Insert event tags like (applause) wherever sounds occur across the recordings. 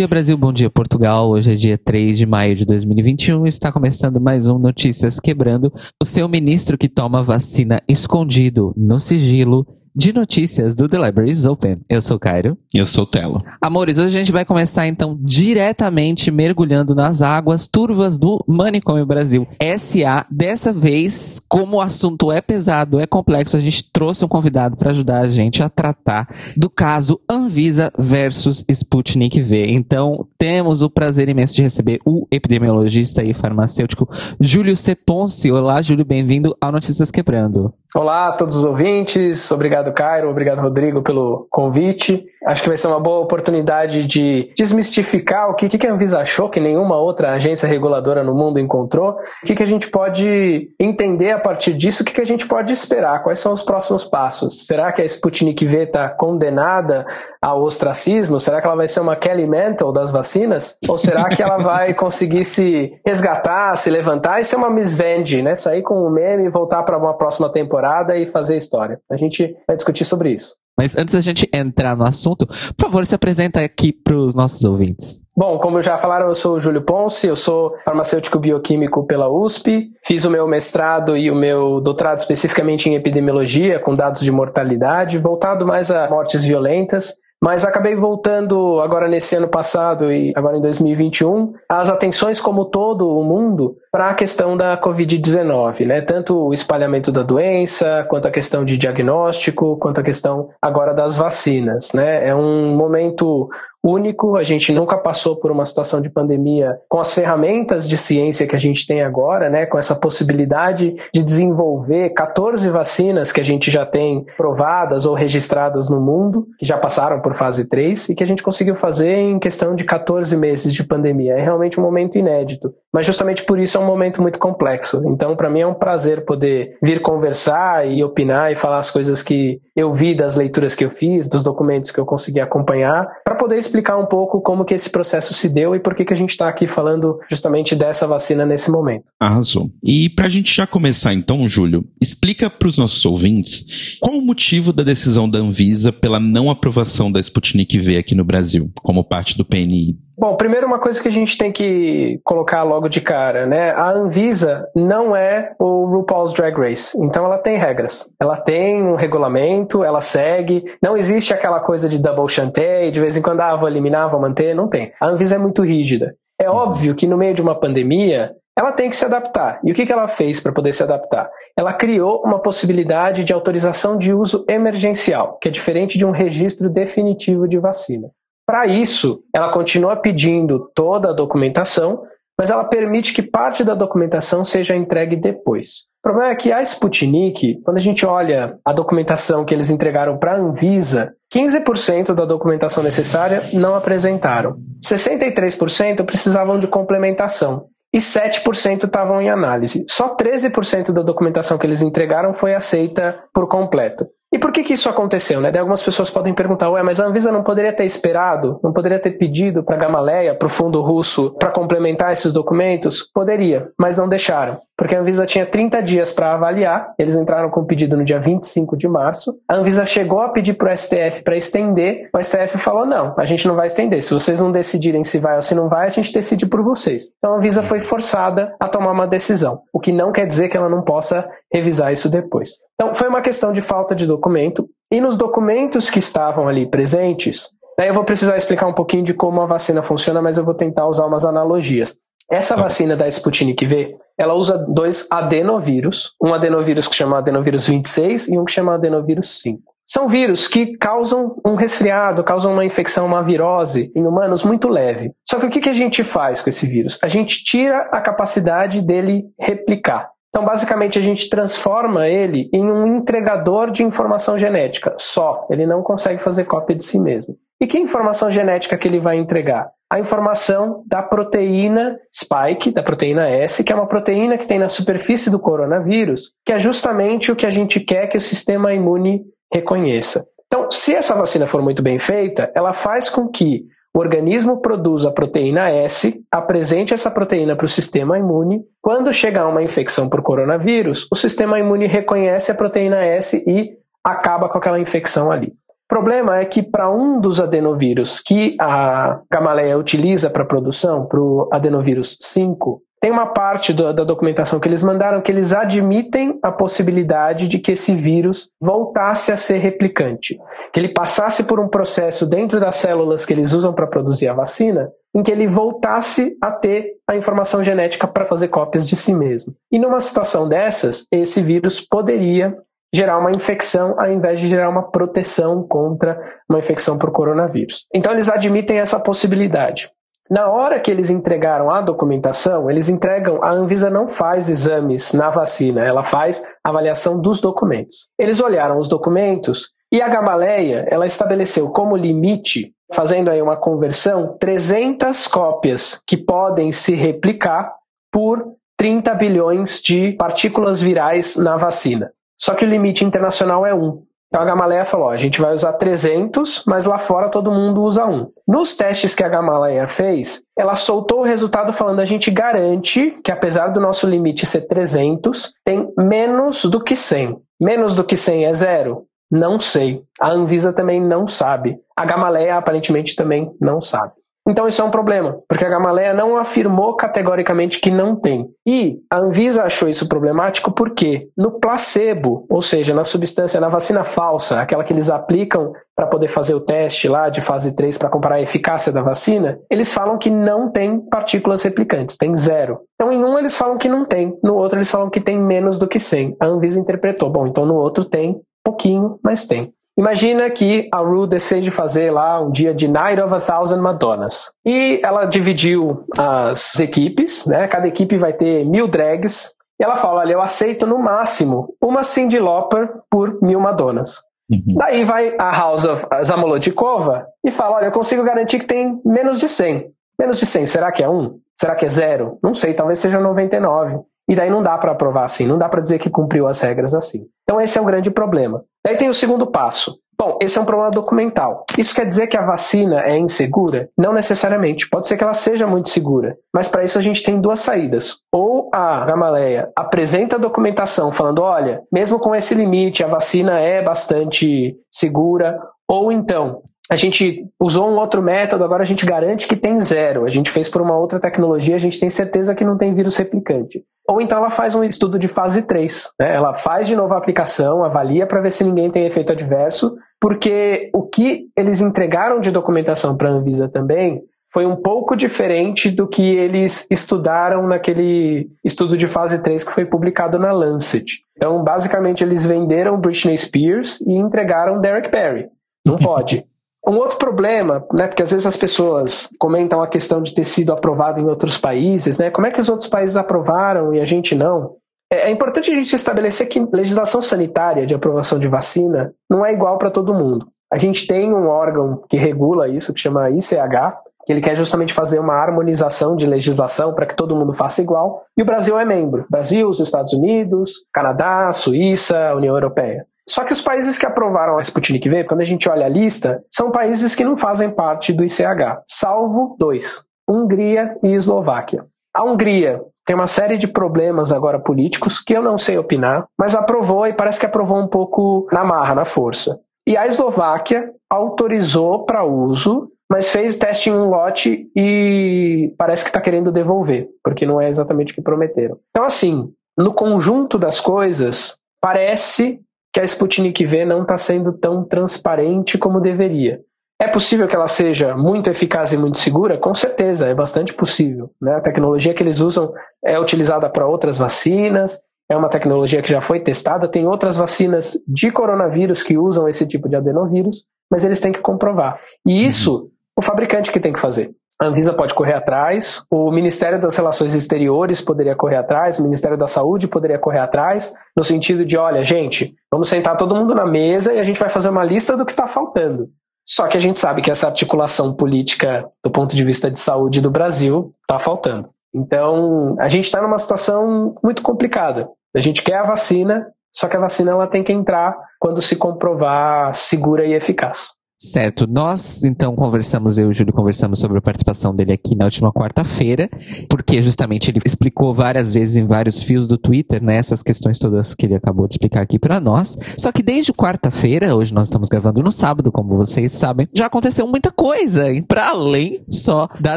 Dia, Brasil. Bom dia, Portugal. Hoje é dia 3 de maio de 2021. Está começando mais um Notícias Quebrando. O seu ministro que toma vacina escondido no sigilo de notícias do The Libraries Open. Eu sou o Cairo. E eu sou o Telo. Amores, hoje a gente vai começar então diretamente mergulhando nas águas turvas do Manicômio Brasil. SA, dessa vez, como o assunto é pesado, é complexo, a gente trouxe um convidado para ajudar a gente a tratar do caso Anvisa versus Sputnik V. Então, temos o prazer imenso de receber o epidemiologista e farmacêutico Júlio Ceponce. Olá, Júlio, bem-vindo ao Notícias Quebrando. Olá a todos os ouvintes, obrigado Cairo, obrigado Rodrigo pelo convite. Acho que vai ser uma boa oportunidade de desmistificar o que, que a Anvisa achou que nenhuma outra agência reguladora no mundo encontrou, o que, que a gente pode entender a partir disso, o que, que a gente pode esperar, quais são os próximos passos. Será que a Sputnik V está condenada ao ostracismo? Será que ela vai ser uma Kelly Mantle das vacinas? Ou será que ela vai (laughs) conseguir se resgatar, se levantar e ser uma Miss né? Sair com um meme e voltar para uma próxima temporada? Temporada e fazer história. A gente vai discutir sobre isso. Mas antes da gente entrar no assunto, por favor, se apresenta aqui para os nossos ouvintes. Bom, como já falaram, eu sou o Júlio Ponce, eu sou farmacêutico bioquímico pela USP, fiz o meu mestrado e o meu doutorado especificamente em epidemiologia, com dados de mortalidade, voltado mais a mortes violentas. Mas acabei voltando agora nesse ano passado e agora em 2021 as atenções como todo o mundo para a questão da Covid-19, né? Tanto o espalhamento da doença, quanto a questão de diagnóstico, quanto a questão agora das vacinas, né? É um momento único, a gente nunca passou por uma situação de pandemia com as ferramentas de ciência que a gente tem agora, né, com essa possibilidade de desenvolver 14 vacinas que a gente já tem provadas ou registradas no mundo, que já passaram por fase 3 e que a gente conseguiu fazer em questão de 14 meses de pandemia. É realmente um momento inédito, mas justamente por isso é um momento muito complexo. Então, para mim é um prazer poder vir conversar e opinar e falar as coisas que eu vi das leituras que eu fiz, dos documentos que eu consegui acompanhar, para poder explicar um pouco como que esse processo se deu e por que, que a gente está aqui falando justamente dessa vacina nesse momento. Arrasou. E para a gente já começar então, Júlio, explica para os nossos ouvintes qual o motivo da decisão da Anvisa pela não aprovação da Sputnik V aqui no Brasil, como parte do PNI. Bom, primeiro uma coisa que a gente tem que colocar logo de cara, né? A Anvisa não é o RuPaul's Drag Race, então ela tem regras. Ela tem um regulamento, ela segue. Não existe aquela coisa de double chantei, de vez em quando, ah, vou eliminar, vou manter, não tem. A Anvisa é muito rígida. É óbvio que no meio de uma pandemia, ela tem que se adaptar. E o que ela fez para poder se adaptar? Ela criou uma possibilidade de autorização de uso emergencial, que é diferente de um registro definitivo de vacina. Para isso, ela continua pedindo toda a documentação, mas ela permite que parte da documentação seja entregue depois. O problema é que a Sputnik, quando a gente olha a documentação que eles entregaram para a Anvisa, 15% da documentação necessária não apresentaram. 63% precisavam de complementação e 7% estavam em análise. Só 13% da documentação que eles entregaram foi aceita por completo. E por que, que isso aconteceu? Né? Daí algumas pessoas podem perguntar, ué, mas a Anvisa não poderia ter esperado, não poderia ter pedido para a Gamaleia, para o fundo russo, para complementar esses documentos? Poderia, mas não deixaram. Porque a Anvisa tinha 30 dias para avaliar, eles entraram com o pedido no dia 25 de março. A Anvisa chegou a pedir para o STF para estender, o STF falou: não, a gente não vai estender. Se vocês não decidirem se vai ou se não vai, a gente decide por vocês. Então a Anvisa foi forçada a tomar uma decisão, o que não quer dizer que ela não possa revisar isso depois. Então, foi uma questão de falta de documento. E nos documentos que estavam ali presentes, daí eu vou precisar explicar um pouquinho de como a vacina funciona, mas eu vou tentar usar umas analogias. Essa tá. vacina da Sputnik V, ela usa dois adenovírus, um adenovírus que chama adenovírus 26 e um que chama adenovírus 5. São vírus que causam um resfriado, causam uma infecção, uma virose em humanos muito leve. Só que o que a gente faz com esse vírus? A gente tira a capacidade dele replicar. Então, basicamente, a gente transforma ele em um entregador de informação genética só. Ele não consegue fazer cópia de si mesmo. E que informação genética que ele vai entregar? A informação da proteína spike, da proteína S, que é uma proteína que tem na superfície do coronavírus, que é justamente o que a gente quer que o sistema imune reconheça. Então, se essa vacina for muito bem feita, ela faz com que o organismo produz a proteína S, apresente essa proteína para o sistema imune. Quando chegar uma infecção por coronavírus, o sistema imune reconhece a proteína S e acaba com aquela infecção ali. problema é que para um dos adenovírus que a Gamaleya utiliza para produção, para o adenovírus 5, tem uma parte do, da documentação que eles mandaram que eles admitem a possibilidade de que esse vírus voltasse a ser replicante, que ele passasse por um processo dentro das células que eles usam para produzir a vacina, em que ele voltasse a ter a informação genética para fazer cópias de si mesmo. E numa situação dessas, esse vírus poderia gerar uma infecção ao invés de gerar uma proteção contra uma infecção por coronavírus. Então eles admitem essa possibilidade. Na hora que eles entregaram a documentação, eles entregam, a Anvisa não faz exames na vacina, ela faz avaliação dos documentos. Eles olharam os documentos e a Gamaleia, ela estabeleceu como limite, fazendo aí uma conversão, 300 cópias que podem se replicar por 30 bilhões de partículas virais na vacina. Só que o limite internacional é 1. Então a Gamaleia falou: a gente vai usar 300, mas lá fora todo mundo usa um. Nos testes que a Gamaleia fez, ela soltou o resultado falando: a gente garante que, apesar do nosso limite ser 300, tem menos do que 100. Menos do que 100 é zero? Não sei. A Anvisa também não sabe. A Gamaleia aparentemente também não sabe. Então isso é um problema, porque a Gamaleia não afirmou categoricamente que não tem. E a Anvisa achou isso problemático porque no placebo, ou seja, na substância, na vacina falsa, aquela que eles aplicam para poder fazer o teste lá de fase 3 para comparar a eficácia da vacina, eles falam que não tem partículas replicantes, tem zero. Então em um eles falam que não tem, no outro eles falam que tem menos do que 100. A Anvisa interpretou, bom, então no outro tem pouquinho, mas tem. Imagina que a Rue decide fazer lá um dia de Night of a Thousand Madonnas. E ela dividiu as equipes, né? Cada equipe vai ter mil drags. E ela fala: olha, eu aceito no máximo uma Cindy Lauper por mil Madonnas. Uhum. Daí vai a House of Zamolodikova e fala: olha, eu consigo garantir que tem menos de 100. Menos de 100, será que é 1? Será que é 0? Não sei, talvez seja 99. E daí não dá para aprovar assim, não dá para dizer que cumpriu as regras assim. Então esse é um grande problema. Daí tem o segundo passo. Bom, esse é um problema documental. Isso quer dizer que a vacina é insegura? Não necessariamente. Pode ser que ela seja muito segura. Mas para isso a gente tem duas saídas. Ou a Gamaleia apresenta a documentação falando: olha, mesmo com esse limite, a vacina é bastante segura. Ou então, a gente usou um outro método, agora a gente garante que tem zero. A gente fez por uma outra tecnologia, a gente tem certeza que não tem vírus replicante. Ou então ela faz um estudo de fase 3. Né? Ela faz de novo a aplicação, avalia para ver se ninguém tem efeito adverso, porque o que eles entregaram de documentação para a Anvisa também foi um pouco diferente do que eles estudaram naquele estudo de fase 3 que foi publicado na Lancet. Então, basicamente, eles venderam Britney Spears e entregaram Derek Perry. Não pode. (laughs) Um outro problema, né, porque às vezes as pessoas comentam a questão de ter sido aprovado em outros países, né? Como é que os outros países aprovaram e a gente não? É, é importante a gente estabelecer que legislação sanitária de aprovação de vacina não é igual para todo mundo. A gente tem um órgão que regula isso, que chama ICH, que ele quer justamente fazer uma harmonização de legislação para que todo mundo faça igual, e o Brasil é membro. Brasil, os Estados Unidos, Canadá, Suíça, União Europeia. Só que os países que aprovaram a Sputnik V, quando a gente olha a lista, são países que não fazem parte do ICH, salvo dois: Hungria e Eslováquia. A Hungria tem uma série de problemas agora políticos que eu não sei opinar, mas aprovou e parece que aprovou um pouco na marra, na força. E a Eslováquia autorizou para uso, mas fez teste em um lote e parece que está querendo devolver, porque não é exatamente o que prometeram. Então, assim, no conjunto das coisas, parece que a Sputnik V não está sendo tão transparente como deveria. É possível que ela seja muito eficaz e muito segura? Com certeza, é bastante possível. Né? A tecnologia que eles usam é utilizada para outras vacinas, é uma tecnologia que já foi testada, tem outras vacinas de coronavírus que usam esse tipo de adenovírus, mas eles têm que comprovar. E isso, o fabricante que tem que fazer. A Anvisa pode correr atrás, o Ministério das Relações Exteriores poderia correr atrás, o Ministério da Saúde poderia correr atrás, no sentido de, olha, gente, vamos sentar todo mundo na mesa e a gente vai fazer uma lista do que está faltando. Só que a gente sabe que essa articulação política, do ponto de vista de saúde do Brasil, está faltando. Então, a gente está numa situação muito complicada. A gente quer a vacina, só que a vacina ela tem que entrar quando se comprovar segura e eficaz. Certo. Nós, então, conversamos, eu e o Júlio conversamos sobre a participação dele aqui na última quarta-feira, porque justamente ele explicou várias vezes em vários fios do Twitter, né, essas questões todas que ele acabou de explicar aqui para nós. Só que desde quarta-feira, hoje nós estamos gravando no sábado, como vocês sabem, já aconteceu muita coisa, para além só da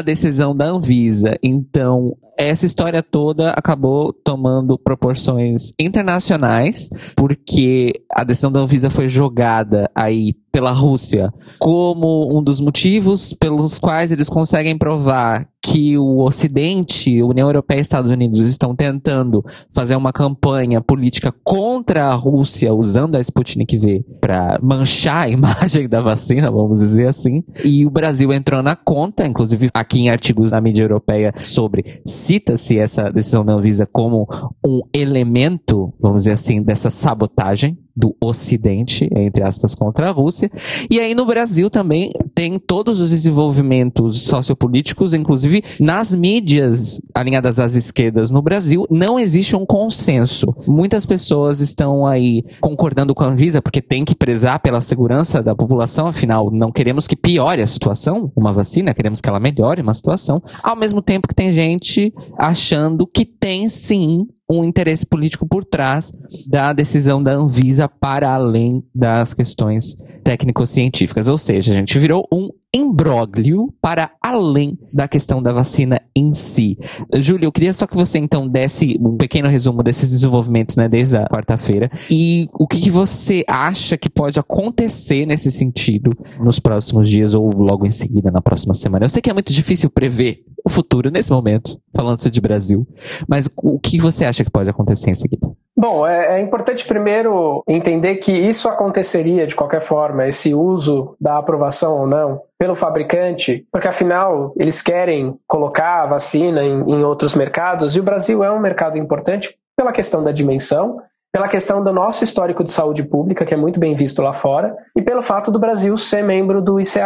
decisão da Anvisa. Então, essa história toda acabou tomando proporções internacionais, porque a decisão da Anvisa foi jogada aí pela Rússia como um dos motivos pelos quais eles conseguem provar que o Ocidente, União Europeia e Estados Unidos estão tentando fazer uma campanha política contra a Rússia usando a Sputnik V para manchar a (laughs) imagem da vacina, vamos dizer assim. E o Brasil entrou na conta, inclusive aqui em artigos da mídia europeia sobre cita-se essa decisão da Anvisa como um elemento, vamos dizer assim, dessa sabotagem do Ocidente, entre aspas, contra a Rússia. E aí no Brasil também tem todos os desenvolvimentos sociopolíticos, inclusive nas mídias alinhadas às esquerdas no Brasil, não existe um consenso. Muitas pessoas estão aí concordando com a Anvisa porque tem que prezar pela segurança da população, afinal, não queremos que piore a situação, uma vacina, queremos que ela melhore uma situação, ao mesmo tempo que tem gente achando que tem sim um interesse político por trás da decisão da Anvisa para além das questões técnico-científicas. Ou seja, a gente virou um imbróglio para além da questão da vacina em si. Júlio, eu queria só que você então desse um pequeno resumo desses desenvolvimentos, né, desde a quarta-feira, e o que, que você acha que pode acontecer nesse sentido nos próximos dias ou logo em seguida, na próxima semana. Eu sei que é muito difícil prever o futuro nesse momento, falando-se de Brasil, mas o que você acha que pode acontecer em seguida? Bom, é, é, importante primeiro entender que isso aconteceria de qualquer forma, esse uso da aprovação ou não, pelo fabricante, porque afinal eles querem colocar a vacina em, em outros mercados e o Brasil é um mercado importante pela questão da dimensão, pela questão do nosso histórico de saúde pública, que é muito bem visto lá fora, e pelo fato do Brasil ser membro do ICH.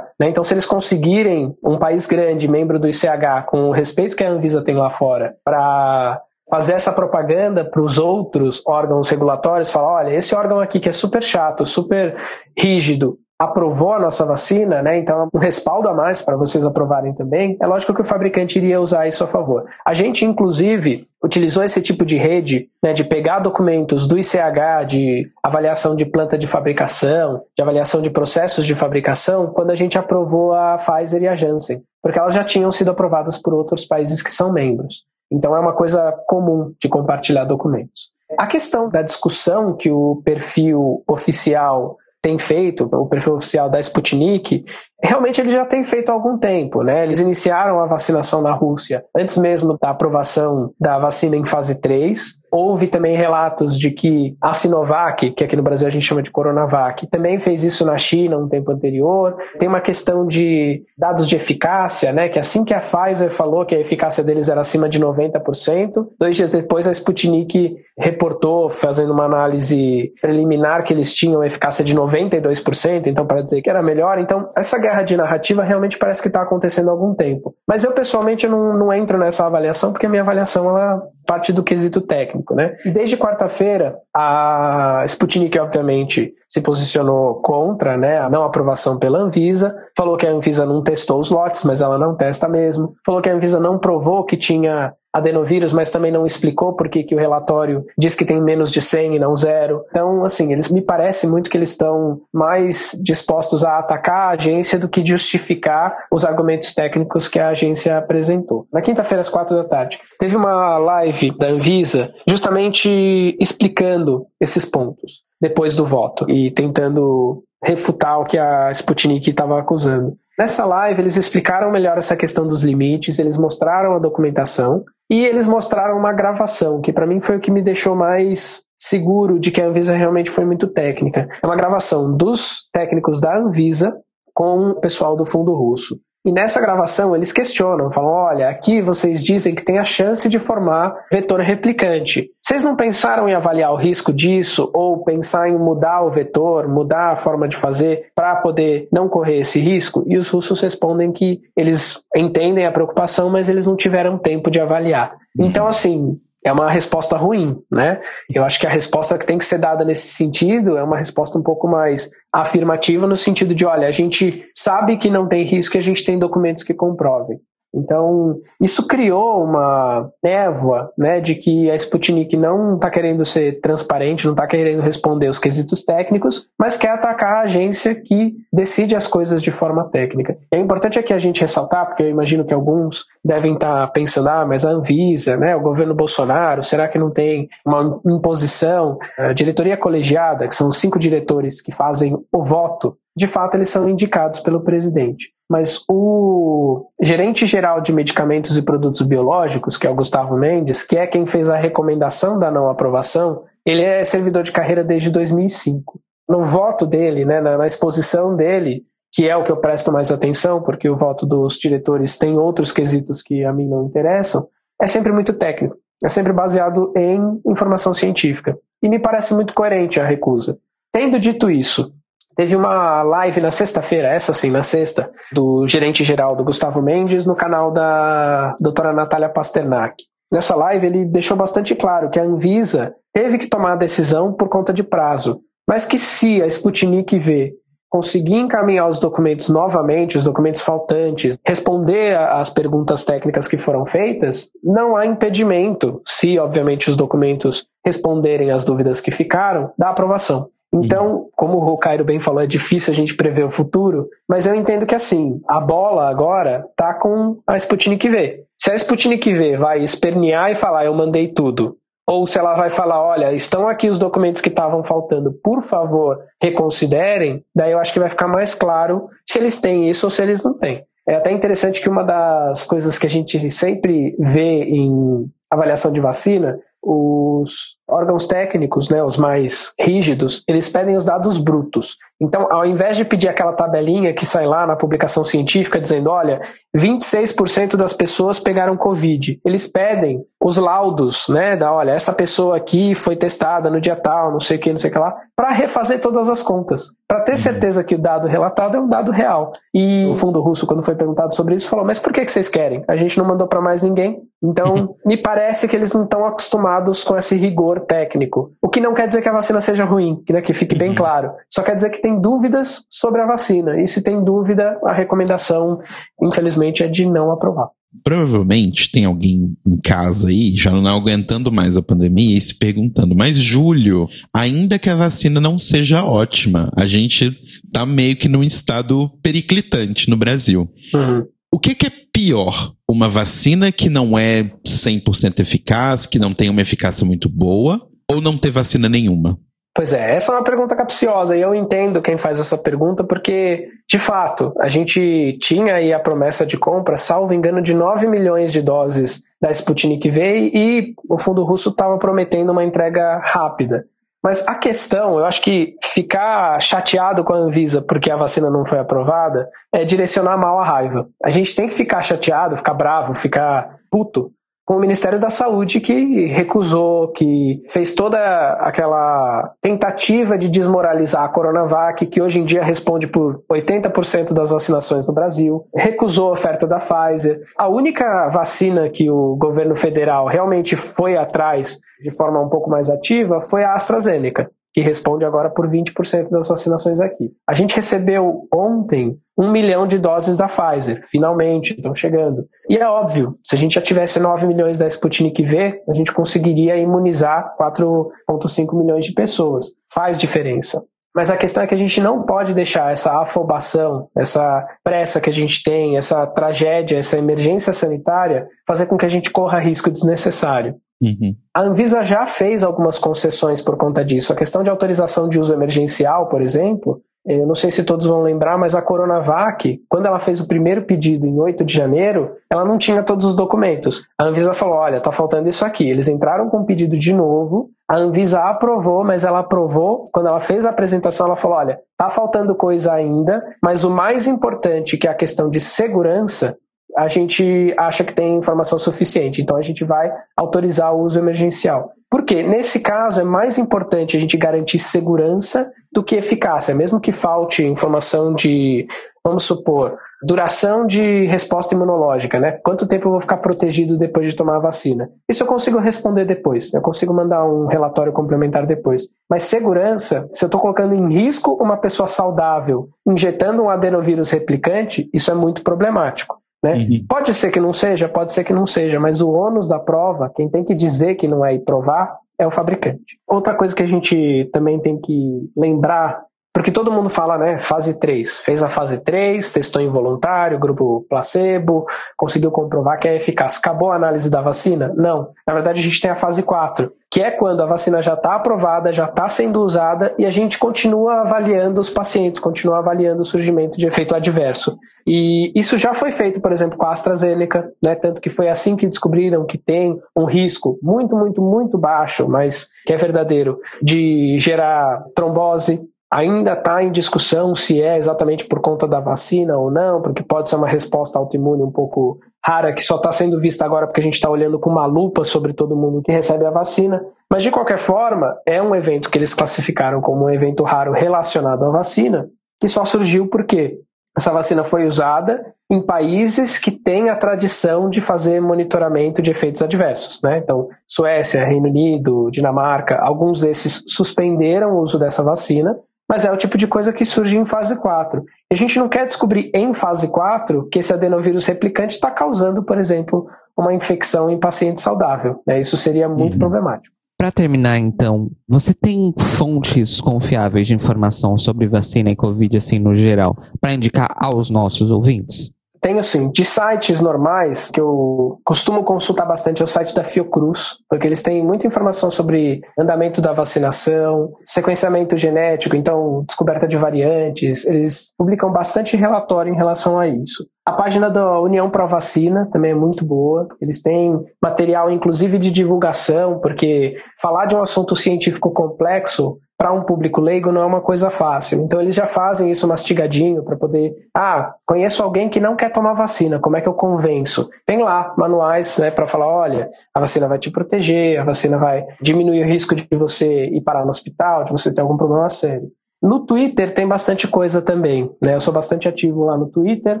Né? Então, se eles conseguirem um país grande, membro do ICH, com o respeito que a Anvisa tem lá fora, para fazer essa propaganda para os outros órgãos regulatórios, falar, olha, esse órgão aqui que é super chato, super rígido, aprovou a nossa vacina, né? Então, um respaldo a mais para vocês aprovarem também. É lógico que o fabricante iria usar isso a favor. A gente, inclusive, utilizou esse tipo de rede, né, de pegar documentos do ICH, de avaliação de planta de fabricação, de avaliação de processos de fabricação, quando a gente aprovou a Pfizer e a Janssen, porque elas já tinham sido aprovadas por outros países que são membros. Então, é uma coisa comum de compartilhar documentos. A questão da discussão que o perfil oficial tem feito, o perfil oficial da Sputnik, realmente ele já tem feito há algum tempo. Né? Eles iniciaram a vacinação na Rússia antes mesmo da aprovação da vacina em fase 3. Houve também relatos de que a Sinovac, que aqui no Brasil a gente chama de Coronavac, também fez isso na China um tempo anterior. Tem uma questão de dados de eficácia, né? que assim que a Pfizer falou que a eficácia deles era acima de 90%, dois dias depois a Sputnik reportou, fazendo uma análise preliminar, que eles tinham eficácia de 92%, então para dizer que era melhor. Então, essa guerra de narrativa realmente parece que está acontecendo há algum tempo. Mas eu, pessoalmente, não, não entro nessa avaliação, porque a minha avaliação ela parte do quesito técnico, né? E desde quarta-feira, a Sputnik, obviamente, se posicionou contra né, a não aprovação pela Anvisa, falou que a Anvisa não testou os lotes, mas ela não testa mesmo, falou que a Anvisa não provou que tinha adenovírus, mas também não explicou por que, o relatório diz que tem menos de 100 e não zero. Então, assim, eles me parece muito que eles estão mais dispostos a atacar a agência do que justificar os argumentos técnicos que a agência apresentou. Na quinta-feira, às quatro da tarde, teve uma live da Anvisa justamente explicando esses pontos depois do voto e tentando refutar o que a Sputnik estava acusando. Nessa live, eles explicaram melhor essa questão dos limites, eles mostraram a documentação e eles mostraram uma gravação, que para mim foi o que me deixou mais seguro de que a Anvisa realmente foi muito técnica. É uma gravação dos técnicos da Anvisa com o pessoal do fundo russo. E nessa gravação eles questionam, falam: olha, aqui vocês dizem que tem a chance de formar vetor replicante. Vocês não pensaram em avaliar o risco disso ou pensar em mudar o vetor, mudar a forma de fazer para poder não correr esse risco? E os russos respondem que eles entendem a preocupação, mas eles não tiveram tempo de avaliar. Uhum. Então, assim, é uma resposta ruim, né? Eu acho que a resposta que tem que ser dada nesse sentido é uma resposta um pouco mais afirmativa no sentido de, olha, a gente sabe que não tem risco e a gente tem documentos que comprovem. Então, isso criou uma névoa né, de que a Sputnik não está querendo ser transparente, não está querendo responder os quesitos técnicos, mas quer atacar a agência que decide as coisas de forma técnica. É importante aqui a gente ressaltar, porque eu imagino que alguns devem estar tá pensando, ah, mas a Anvisa, né, o governo Bolsonaro, será que não tem uma imposição? A diretoria colegiada, que são os cinco diretores que fazem o voto, de fato eles são indicados pelo presidente mas o gerente geral de medicamentos e produtos biológicos, que é o Gustavo Mendes, que é quem fez a recomendação da não aprovação, ele é servidor de carreira desde 2005. No voto dele, né, na, exposição dele, que é o que eu presto mais atenção, porque o voto dos diretores tem outros quesitos que a mim não interessam, é sempre muito técnico, é sempre baseado em informação científica. E me parece muito coerente a recusa. Tendo dito isso, Teve uma live na sexta-feira, essa sim, na sexta, do gerente geral do Gustavo Mendes no canal da doutora Natália Pasternak. Nessa live ele deixou bastante claro que a Anvisa teve que tomar a decisão por conta de prazo, mas que se a Sputnik V conseguir encaminhar os documentos novamente, os documentos faltantes, responder às perguntas técnicas que foram feitas, não há impedimento, se obviamente os documentos responderem às dúvidas que ficaram, da aprovação. Então, como o Cairo bem falou, é difícil a gente prever o futuro, mas eu entendo que assim, a bola agora tá com a Sputnik V. Se a Sputnik V vai espernear e falar, eu mandei tudo, ou se ela vai falar, olha, estão aqui os documentos que estavam faltando, por favor, reconsiderem, daí eu acho que vai ficar mais claro se eles têm isso ou se eles não têm. É até interessante que uma das coisas que a gente sempre vê em avaliação de vacina, os órgãos técnicos, né, os mais rígidos, eles pedem os dados brutos. Então, ao invés de pedir aquela tabelinha que sai lá na publicação científica dizendo, olha, 26% das pessoas pegaram Covid, eles pedem os laudos, né, da, olha, essa pessoa aqui foi testada no dia tal, não sei o que, não sei o que lá, para refazer todas as contas, para ter uhum. certeza que o dado relatado é um dado real. E o fundo russo, quando foi perguntado sobre isso, falou, mas por que, que vocês querem? A gente não mandou para mais ninguém. Então, (laughs) me parece que eles não estão acostumados com esse rigor técnico. O que não quer dizer que a vacina seja ruim, né, que fique bem uhum. claro. Só quer dizer que tem dúvidas sobre a vacina. E se tem dúvida, a recomendação, infelizmente, é de não aprovar. Provavelmente tem alguém em casa aí, já não aguentando mais a pandemia e se perguntando, mas Júlio, ainda que a vacina não seja ótima, a gente tá meio que num estado periclitante no Brasil. Uhum. O que, que é pior? Uma vacina que não é 100% eficaz, que não tem uma eficácia muito boa, ou não ter vacina nenhuma? Pois é, essa é uma pergunta capciosa e eu entendo quem faz essa pergunta porque, de fato, a gente tinha aí a promessa de compra, salvo engano, de 9 milhões de doses da Sputnik V e o fundo russo estava prometendo uma entrega rápida. Mas a questão, eu acho que ficar chateado com a Anvisa porque a vacina não foi aprovada é direcionar mal a raiva. A gente tem que ficar chateado, ficar bravo, ficar puto com o Ministério da Saúde que recusou, que fez toda aquela tentativa de desmoralizar a Coronavac, que hoje em dia responde por 80% das vacinações no Brasil, recusou a oferta da Pfizer. A única vacina que o governo federal realmente foi atrás de forma um pouco mais ativa foi a AstraZeneca que responde agora por 20% das vacinações aqui. A gente recebeu ontem um milhão de doses da Pfizer, finalmente, estão chegando. E é óbvio, se a gente já tivesse 9 milhões da Sputnik V, a gente conseguiria imunizar 4,5 milhões de pessoas. Faz diferença. Mas a questão é que a gente não pode deixar essa afobação, essa pressa que a gente tem, essa tragédia, essa emergência sanitária, fazer com que a gente corra risco desnecessário. Uhum. A Anvisa já fez algumas concessões por conta disso. A questão de autorização de uso emergencial, por exemplo, eu não sei se todos vão lembrar, mas a Coronavac, quando ela fez o primeiro pedido em 8 de janeiro, ela não tinha todos os documentos. A Anvisa falou: olha, tá faltando isso aqui. Eles entraram com o pedido de novo, a Anvisa aprovou, mas ela aprovou, quando ela fez a apresentação, ela falou: olha, tá faltando coisa ainda, mas o mais importante, que é a questão de segurança, a gente acha que tem informação suficiente, então a gente vai autorizar o uso emergencial. Porque nesse caso é mais importante a gente garantir segurança do que eficácia, mesmo que falte informação de, vamos supor, duração de resposta imunológica, né? Quanto tempo eu vou ficar protegido depois de tomar a vacina? Isso eu consigo responder depois, eu consigo mandar um relatório complementar depois. Mas segurança, se eu estou colocando em risco uma pessoa saudável injetando um adenovírus replicante, isso é muito problemático. Né? Uhum. Pode ser que não seja, pode ser que não seja, mas o ônus da prova, quem tem que dizer que não é e provar, é o fabricante. Outra coisa que a gente também tem que lembrar porque todo mundo fala, né, fase 3. Fez a fase 3, testou involuntário, grupo placebo, conseguiu comprovar que é eficaz. Acabou a análise da vacina? Não. Na verdade, a gente tem a fase 4, que é quando a vacina já está aprovada, já está sendo usada e a gente continua avaliando os pacientes, continua avaliando o surgimento de efeito adverso. E isso já foi feito, por exemplo, com a AstraZeneca, né, tanto que foi assim que descobriram que tem um risco muito, muito, muito baixo, mas que é verdadeiro, de gerar trombose, Ainda está em discussão se é exatamente por conta da vacina ou não, porque pode ser uma resposta autoimune um pouco rara, que só está sendo vista agora porque a gente está olhando com uma lupa sobre todo mundo que recebe a vacina. Mas, de qualquer forma, é um evento que eles classificaram como um evento raro relacionado à vacina, que só surgiu porque essa vacina foi usada em países que têm a tradição de fazer monitoramento de efeitos adversos. Né? Então, Suécia, Reino Unido, Dinamarca, alguns desses suspenderam o uso dessa vacina mas é o tipo de coisa que surge em fase 4. E a gente não quer descobrir em fase 4 que esse adenovírus replicante está causando, por exemplo, uma infecção em paciente saudável. Né? Isso seria muito uhum. problemático. Para terminar, então, você tem fontes confiáveis de informação sobre vacina e Covid, assim, no geral, para indicar aos nossos ouvintes? Tenho assim, de sites normais, que eu costumo consultar bastante, é o site da Fiocruz, porque eles têm muita informação sobre andamento da vacinação, sequenciamento genético, então descoberta de variantes, eles publicam bastante relatório em relação a isso. A página da União Pro Vacina também é muito boa. Eles têm material, inclusive, de divulgação, porque falar de um assunto científico complexo para um público leigo não é uma coisa fácil. Então eles já fazem isso mastigadinho para poder, ah, conheço alguém que não quer tomar vacina, como é que eu convenço? Tem lá manuais, né, para falar, olha, a vacina vai te proteger, a vacina vai diminuir o risco de você ir parar no hospital, de você ter algum problema sério. No Twitter tem bastante coisa também, né? Eu sou bastante ativo lá no Twitter,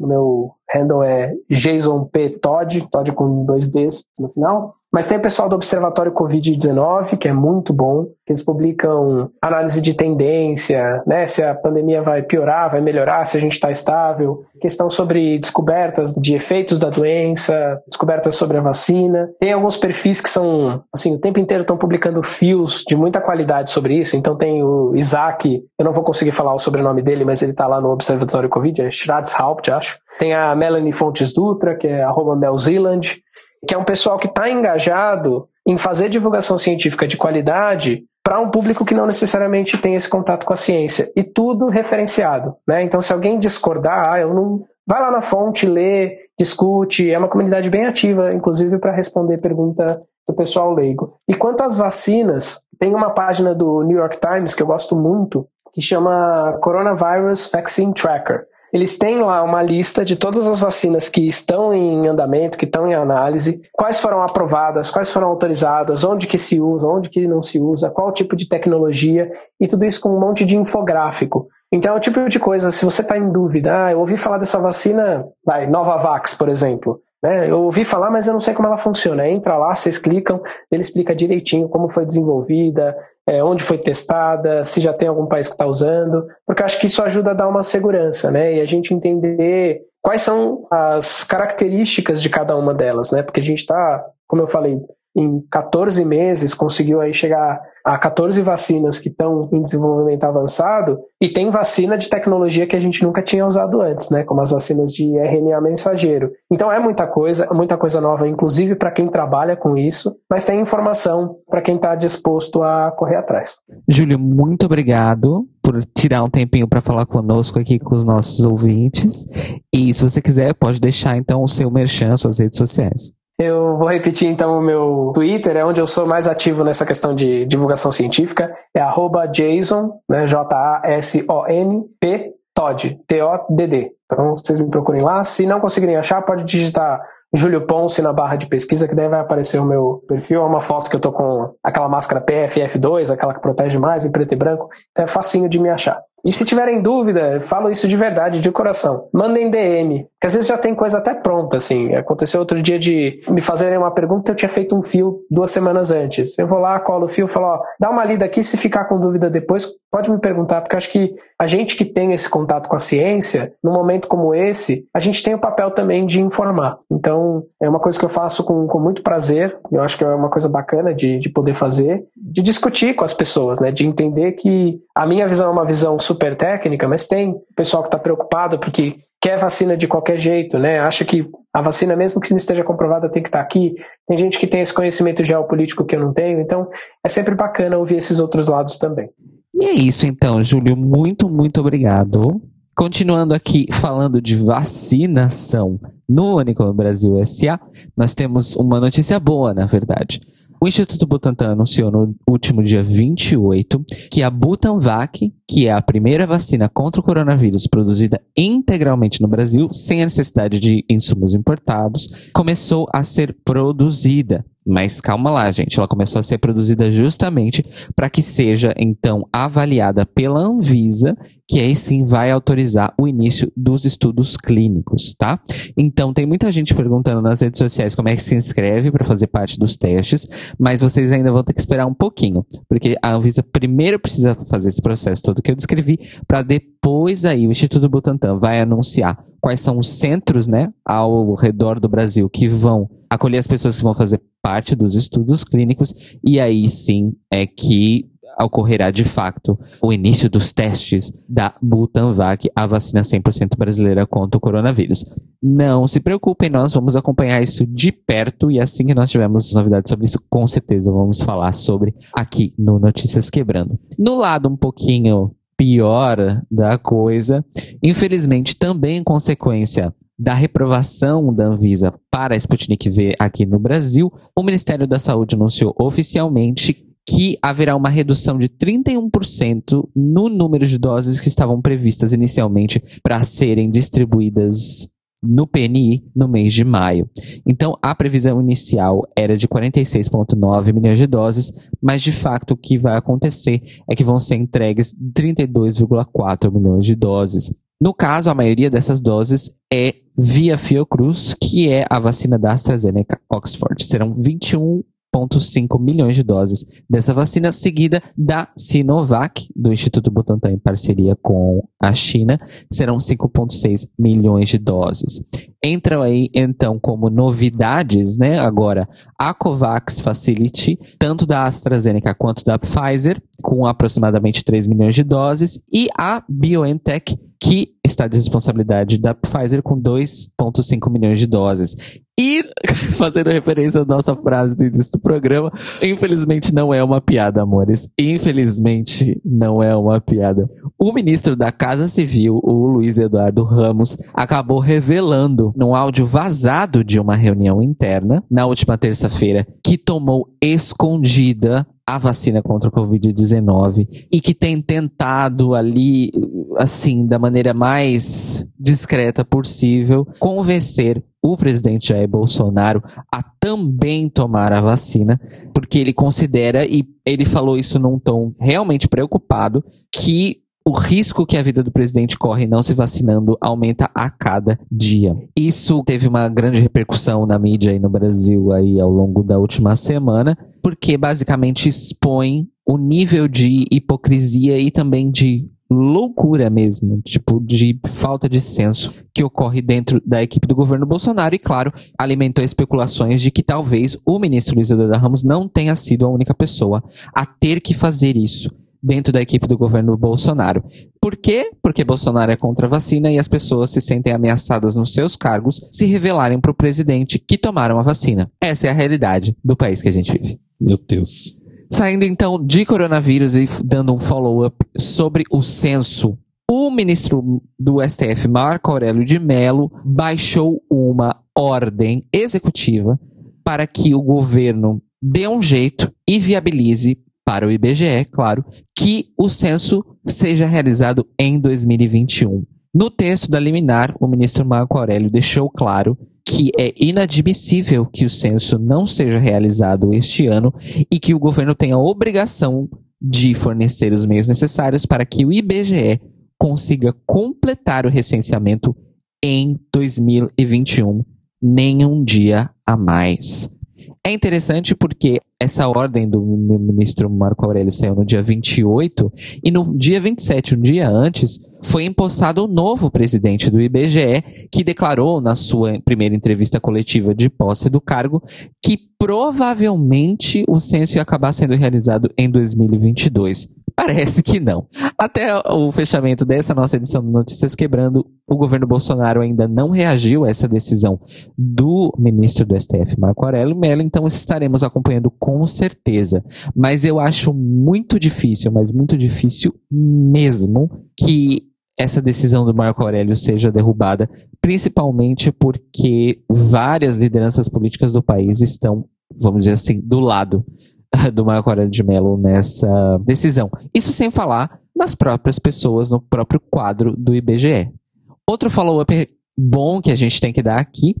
meu handle é Jason P. Todd, Todd com dois Ds no final. Mas tem o pessoal do Observatório Covid-19, que é muito bom, que eles publicam análise de tendência, né, se a pandemia vai piorar, vai melhorar, se a gente está estável, questão sobre descobertas de efeitos da doença, descobertas sobre a vacina. Tem alguns perfis que são, assim, o tempo inteiro estão publicando fios de muita qualidade sobre isso. Então tem o Isaac, eu não vou conseguir falar o sobrenome dele, mas ele está lá no Observatório Covid, é Schradshaupt, acho. Tem a Melanie Fontes Dutra, que é arroba Melzealand que é um pessoal que está engajado em fazer divulgação científica de qualidade para um público que não necessariamente tem esse contato com a ciência. E tudo referenciado. Né? Então, se alguém discordar, ah, eu não. Vai lá na fonte, lê, discute. É uma comunidade bem ativa, inclusive, para responder pergunta do pessoal leigo. E quanto às vacinas, tem uma página do New York Times que eu gosto muito, que chama Coronavirus Vaccine Tracker eles têm lá uma lista de todas as vacinas que estão em andamento, que estão em análise, quais foram aprovadas, quais foram autorizadas, onde que se usa, onde que não se usa, qual tipo de tecnologia, e tudo isso com um monte de infográfico. Então é o tipo de coisa, se você está em dúvida, ah, eu ouvi falar dessa vacina, vai, Novavax, por exemplo. Né? Eu ouvi falar, mas eu não sei como ela funciona. Entra lá, vocês clicam, ele explica direitinho como foi desenvolvida, é, onde foi testada, se já tem algum país que está usando, porque acho que isso ajuda a dar uma segurança, né? E a gente entender quais são as características de cada uma delas, né? Porque a gente está, como eu falei, em 14 meses conseguiu aí chegar a 14 vacinas que estão em desenvolvimento avançado e tem vacina de tecnologia que a gente nunca tinha usado antes, né, como as vacinas de RNA mensageiro. Então é muita coisa, muita coisa nova, inclusive para quem trabalha com isso, mas tem informação para quem está disposto a correr atrás. Júlio, muito obrigado por tirar um tempinho para falar conosco aqui com os nossos ouvintes. E se você quiser, pode deixar então o seu merchan, suas redes sociais. Eu vou repetir então o meu Twitter, é onde eu sou mais ativo nessa questão de divulgação científica, é Jason, né, J-A-S-O-N-P, Todd, T-O-D-D. Então vocês me procurem lá. Se não conseguirem achar, pode digitar Júlio Ponce na barra de pesquisa, que daí vai aparecer o meu perfil. É uma foto que eu tô com aquela máscara PFF2, aquela que protege mais, em preto e branco. Então é facinho de me achar. E se tiverem dúvida, falo isso de verdade, de coração. Mandem DM. Que às vezes já tem coisa até pronta, assim. Aconteceu outro dia de me fazerem uma pergunta, eu tinha feito um fio duas semanas antes. Eu vou lá, colo o fio, falo, ó, dá uma lida aqui, se ficar com dúvida depois, pode me perguntar, porque acho que a gente que tem esse contato com a ciência, num momento como esse, a gente tem o papel também de informar. Então, é uma coisa que eu faço com, com muito prazer, eu acho que é uma coisa bacana de, de poder fazer, de discutir com as pessoas, né? De entender que a minha visão é uma visão super técnica, mas tem pessoal que está preocupado porque quer vacina de qualquer jeito, né? Acha que a vacina, mesmo que não esteja comprovada, tem que estar tá aqui. Tem gente que tem esse conhecimento geopolítico que eu não tenho, então é sempre bacana ouvir esses outros lados também. E é isso então, Júlio. Muito, muito obrigado. Continuando aqui falando de vacinação no Unicom Brasil SA, nós temos uma notícia boa, na verdade. O Instituto Butantan anunciou no último dia 28 que a Butanvac, que é a primeira vacina contra o coronavírus produzida integralmente no Brasil, sem a necessidade de insumos importados, começou a ser produzida. Mas calma lá, gente. Ela começou a ser produzida justamente para que seja, então, avaliada pela Anvisa, que aí sim vai autorizar o início dos estudos clínicos, tá? Então, tem muita gente perguntando nas redes sociais como é que se inscreve para fazer parte dos testes, mas vocês ainda vão ter que esperar um pouquinho, porque a Anvisa primeiro precisa fazer esse processo todo que eu descrevi, para depois aí o Instituto Butantan vai anunciar quais são os centros, né, ao redor do Brasil que vão acolher as pessoas que vão fazer parte dos estudos clínicos e aí sim é que ocorrerá de fato o início dos testes da Butanvac, a vacina 100% brasileira contra o coronavírus. Não se preocupem, nós vamos acompanhar isso de perto e assim que nós tivermos novidades sobre isso, com certeza vamos falar sobre aqui no Notícias Quebrando. No lado um pouquinho pior da coisa, infelizmente também em consequência da reprovação da Anvisa para a Sputnik V aqui no Brasil, o Ministério da Saúde anunciou oficialmente que haverá uma redução de 31% no número de doses que estavam previstas inicialmente para serem distribuídas no PNI no mês de maio. Então, a previsão inicial era de 46,9 milhões de doses, mas de fato o que vai acontecer é que vão ser entregues 32,4 milhões de doses. No caso, a maioria dessas doses é via Fiocruz, que é a vacina da AstraZeneca Oxford. Serão 21 1,5 milhões de doses dessa vacina, seguida da Sinovac, do Instituto Butantan em parceria com a China, serão 5,6 milhões de doses. Entram aí, então, como novidades, né, agora, a COVAX Facility, tanto da AstraZeneca quanto da Pfizer, com aproximadamente 3 milhões de doses, e a BioNTech, que está de responsabilidade da Pfizer com 2,5 milhões de doses. E, (laughs) fazendo referência à nossa frase do início do programa, infelizmente não é uma piada, amores. Infelizmente não é uma piada. O ministro da Casa Civil, o Luiz Eduardo Ramos, acabou revelando num áudio vazado de uma reunião interna, na última terça-feira, que tomou escondida a vacina contra o Covid-19 e que tem tentado ali, assim, da maneira mais discreta possível, convencer o presidente Jair Bolsonaro a também tomar a vacina, porque ele considera, e ele falou isso num tom realmente preocupado, que o risco que a vida do presidente corre não se vacinando aumenta a cada dia. Isso teve uma grande repercussão na mídia aí no Brasil aí ao longo da última semana, porque basicamente expõe o nível de hipocrisia e também de loucura mesmo, tipo, de falta de senso que ocorre dentro da equipe do governo Bolsonaro e, claro, alimentou especulações de que talvez o ministro Luiz Eduardo Ramos não tenha sido a única pessoa a ter que fazer isso dentro da equipe do governo Bolsonaro. Por quê? Porque Bolsonaro é contra a vacina e as pessoas se sentem ameaçadas nos seus cargos se revelarem para o presidente que tomaram a vacina. Essa é a realidade do país que a gente vive. Meu Deus. Saindo então de coronavírus e dando um follow-up sobre o censo. O ministro do STF, Marco Aurélio de Mello, baixou uma ordem executiva para que o governo dê um jeito e viabilize para o IBGE, claro, que o censo seja realizado em 2021. No texto da liminar, o ministro Marco Aurélio deixou claro que é inadmissível que o censo não seja realizado este ano e que o governo tenha a obrigação de fornecer os meios necessários para que o IBGE consiga completar o recenseamento em 2021, nem um dia a mais. É interessante porque essa ordem do ministro Marco Aurélio saiu no dia 28 e no dia 27, um dia antes, foi empossado o novo presidente do IBGE, que declarou na sua primeira entrevista coletiva de posse do cargo que provavelmente o censo ia acabar sendo realizado em 2022. Parece que não. Até o fechamento dessa nossa edição do Notícias Quebrando, o governo Bolsonaro ainda não reagiu a essa decisão do ministro do STF, Marco Aurélio Mello, então estaremos acompanhando com certeza. Mas eu acho muito difícil, mas muito difícil mesmo, que essa decisão do Marco Aurélio seja derrubada, principalmente porque várias lideranças políticas do país estão, vamos dizer assim, do lado do Marco Aurélio de Mello nessa decisão. Isso sem falar nas próprias pessoas, no próprio quadro do IBGE. Outro follow-up bom que a gente tem que dar aqui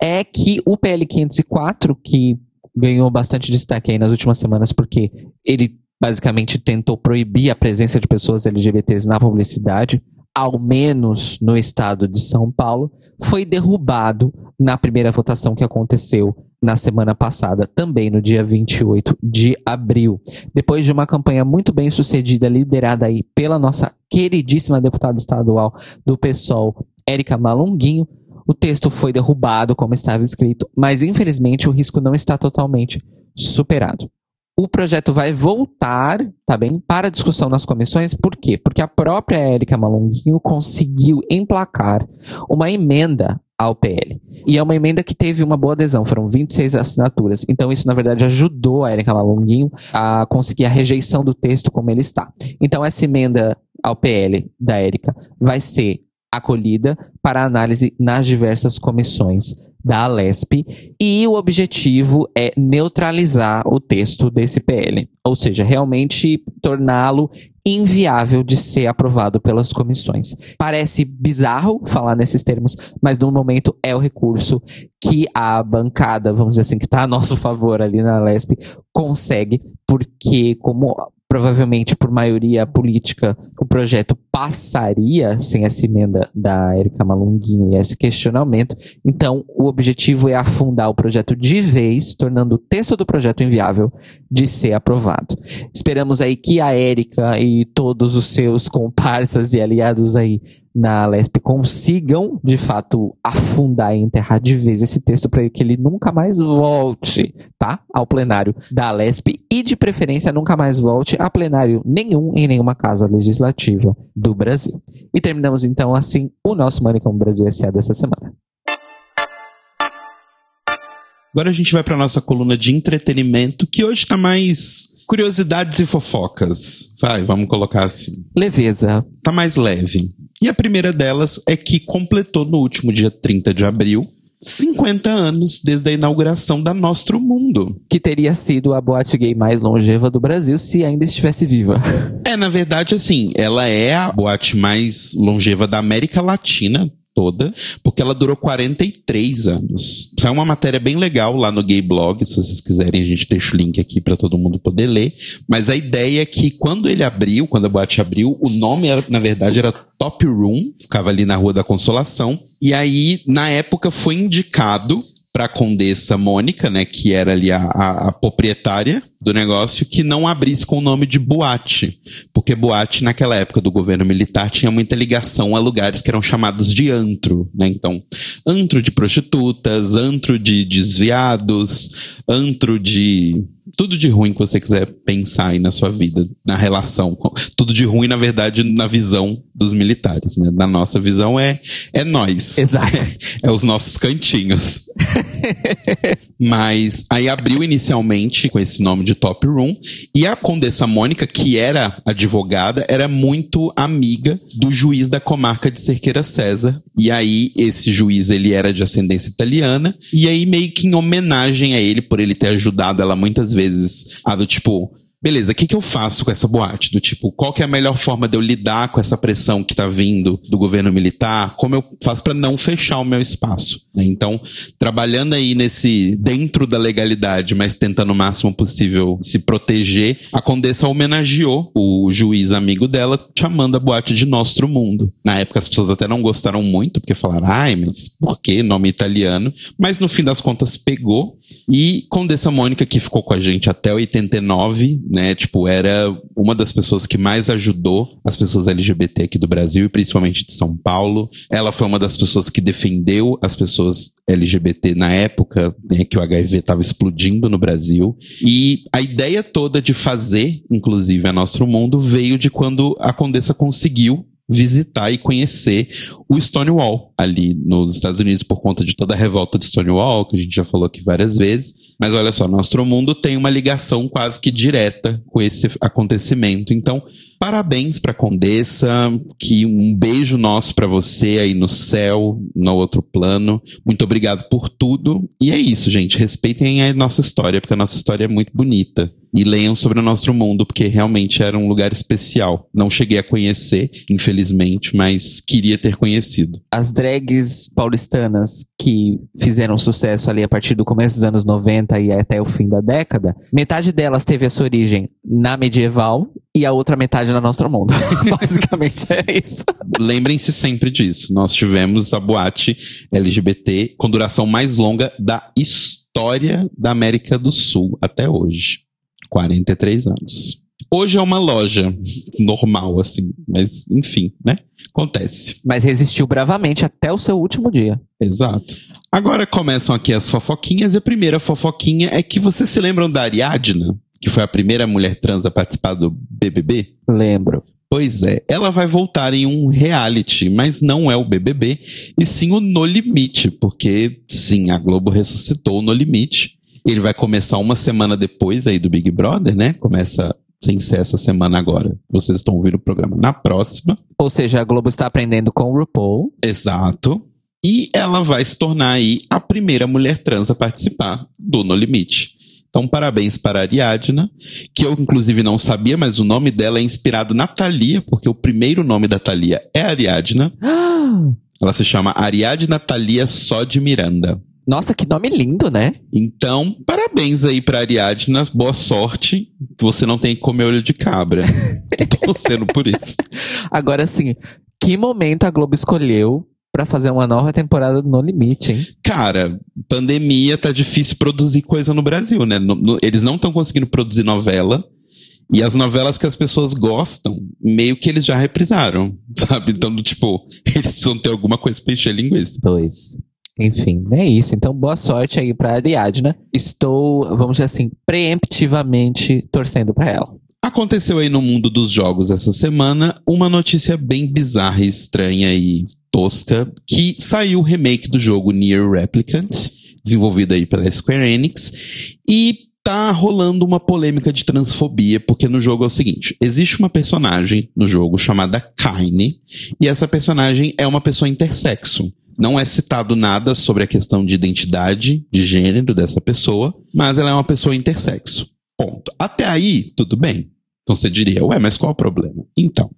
é que o PL 504, que ganhou bastante destaque aí nas últimas semanas, porque ele basicamente tentou proibir a presença de pessoas LGBTs na publicidade, ao menos no estado de São Paulo, foi derrubado na primeira votação que aconteceu na semana passada, também no dia 28 de abril. Depois de uma campanha muito bem sucedida, liderada aí pela nossa queridíssima deputada estadual do PSOL, Érica Malunguinho, o texto foi derrubado como estava escrito, mas infelizmente o risco não está totalmente superado. O projeto vai voltar, tá bem, para discussão nas comissões, por quê? Porque a própria Érica Malunguinho conseguiu emplacar uma emenda ao PL. E é uma emenda que teve uma boa adesão, foram 26 assinaturas. Então isso, na verdade, ajudou a Érica Malunguinho a conseguir a rejeição do texto como ele está. Então essa emenda ao PL da Érica vai ser acolhida para análise nas diversas comissões da Alesp e o objetivo é neutralizar o texto desse PL, ou seja, realmente torná-lo inviável de ser aprovado pelas comissões. Parece bizarro falar nesses termos, mas no momento é o recurso que a bancada, vamos dizer assim, que está a nosso favor ali na Alesp, consegue, porque como provavelmente por maioria política, o projeto passaria sem essa emenda da Erika Malunguinho e esse questionamento. Então, o objetivo é afundar o projeto de vez, tornando o texto do projeto inviável de ser aprovado. Esperamos aí que a Erika e todos os seus comparsas e aliados aí na Lesp consigam, de fato, afundar e enterrar de vez esse texto para que ele nunca mais volte, tá? Ao plenário da Lesp e, de preferência, nunca mais volte a plenário nenhum em nenhuma casa legislativa do Brasil. E terminamos então assim o nosso Manicom Brasil S.A. dessa semana. Agora a gente vai para nossa coluna de entretenimento, que hoje está mais curiosidades e fofocas. Vai, vamos colocar assim. Leveza. Tá mais leve. E a primeira delas é que completou no último dia 30 de abril 50 anos desde a inauguração da Nostro Mundo. Que teria sido a boate gay mais longeva do Brasil se ainda estivesse viva. (laughs) É, na verdade, assim, ela é a boate mais longeva da América Latina, toda, porque ela durou 43 anos. Isso é uma matéria bem legal lá no Gay Blog, se vocês quiserem, a gente deixa o link aqui para todo mundo poder ler. Mas a ideia é que quando ele abriu, quando a boate abriu, o nome era, na verdade era Top Room, ficava ali na Rua da Consolação. E aí, na época, foi indicado para a Condessa Mônica, né, que era ali a, a, a, proprietária do negócio, que não abrisse com o nome de boate, porque boate naquela época do governo militar tinha muita ligação a lugares que eram chamados de antro, né? Então, antro de prostitutas, antro de desviados, antro de tudo de ruim que você quiser pensar aí na sua vida, na relação. Tudo de ruim, na verdade, na visão dos militares, né? Na nossa visão é, é nós. Exato. É, (laughs) é os nossos cantinhos. Mas aí abriu inicialmente com esse nome de Top Room e a Condessa Mônica, que era advogada, era muito amiga do juiz da comarca de Cerqueira César. E aí esse juiz, ele era de ascendência italiana e aí meio que em homenagem a ele por ele ter ajudado ela muitas vezes a do tipo beleza, o que, que eu faço com essa boate? Do tipo, qual que é a melhor forma de eu lidar com essa pressão que tá vindo do governo militar? Como eu faço para não fechar o meu espaço? Né? Então, trabalhando aí nesse, dentro da legalidade, mas tentando o máximo possível se proteger, a Condessa homenageou o juiz amigo dela, chamando a boate de Nostro Mundo. Na época as pessoas até não gostaram muito, porque falaram, ai, mas por que nome italiano? Mas no fim das contas pegou. E Condessa Mônica, que ficou com a gente até 89, né? Tipo, era uma das pessoas que mais ajudou as pessoas LGBT aqui do Brasil e principalmente de São Paulo. Ela foi uma das pessoas que defendeu as pessoas LGBT na época né, que o HIV estava explodindo no Brasil. E a ideia toda de fazer, inclusive, a Nosso Mundo veio de quando a Condessa conseguiu visitar e conhecer o Stonewall ali nos Estados Unidos por conta de toda a revolta de Stonewall, que a gente já falou aqui várias vezes. Mas olha só, Nosso Mundo tem uma ligação quase que direta com esse acontecimento. Então, parabéns para Condessa, que um beijo nosso para você aí no céu, no outro plano. Muito obrigado por tudo. E é isso, gente. Respeitem a nossa história, porque a nossa história é muito bonita e leiam sobre o nosso mundo, porque realmente era um lugar especial. Não cheguei a conhecer, infelizmente, mas queria ter conhecido. As drags paulistanas que fizeram sucesso ali a partir do começo dos anos 90 e até o fim da década, metade delas teve a sua origem na medieval e a outra metade na Nostro Mundo. (laughs) Basicamente é isso. Lembrem-se sempre disso. Nós tivemos a boate LGBT com duração mais longa da história da América do Sul até hoje. 43 anos. Hoje é uma loja normal, assim, mas enfim, né? Acontece. Mas resistiu bravamente até o seu último dia. Exato. Agora começam aqui as fofoquinhas, e a primeira fofoquinha é que vocês se lembram da Ariadna, que foi a primeira mulher trans a participar do BBB? Lembro. Pois é, ela vai voltar em um reality, mas não é o BBB, e sim o No Limite, porque sim, a Globo ressuscitou o No Limite. Ele vai começar uma semana depois aí do Big Brother, né? Começa sem ser essa semana agora. Vocês estão ouvindo o programa na próxima. Ou seja, a Globo está aprendendo com o RuPaul. Exato. E ela vai se tornar aí a primeira mulher trans a participar do No Limite. Então, parabéns para a Ariadna, que eu inclusive não sabia, mas o nome dela é inspirado na Thalia, porque o primeiro nome da Thalia é Ariadna. (gasps) ela se chama Ariadna Thalia Só de Miranda. Nossa, que nome lindo, né? Então, parabéns aí pra Ariadna, boa sorte, que você não tem que comer olho de cabra. (laughs) Tô torcendo por isso. Agora sim, que momento a Globo escolheu para fazer uma nova temporada do No Limite, hein? Cara, pandemia tá difícil produzir coisa no Brasil, né? No, no, eles não estão conseguindo produzir novela. E as novelas que as pessoas gostam, meio que eles já reprisaram, (laughs) sabe? Então, tipo, eles precisam ter alguma coisa pra encher linguiça. Dois. Enfim, é isso. Então, boa sorte aí pra Ariadna. Estou, vamos dizer assim, preemptivamente torcendo para ela. Aconteceu aí no mundo dos jogos essa semana uma notícia bem bizarra, estranha e tosca, que saiu o remake do jogo Nier Replicant, desenvolvido aí pela Square Enix, e tá rolando uma polêmica de transfobia, porque no jogo é o seguinte, existe uma personagem no jogo chamada Kaine, e essa personagem é uma pessoa intersexo. Não é citado nada sobre a questão de identidade, de gênero dessa pessoa, mas ela é uma pessoa intersexo. Ponto. Até aí, tudo bem. Então você diria, ué, mas qual é o problema? Então,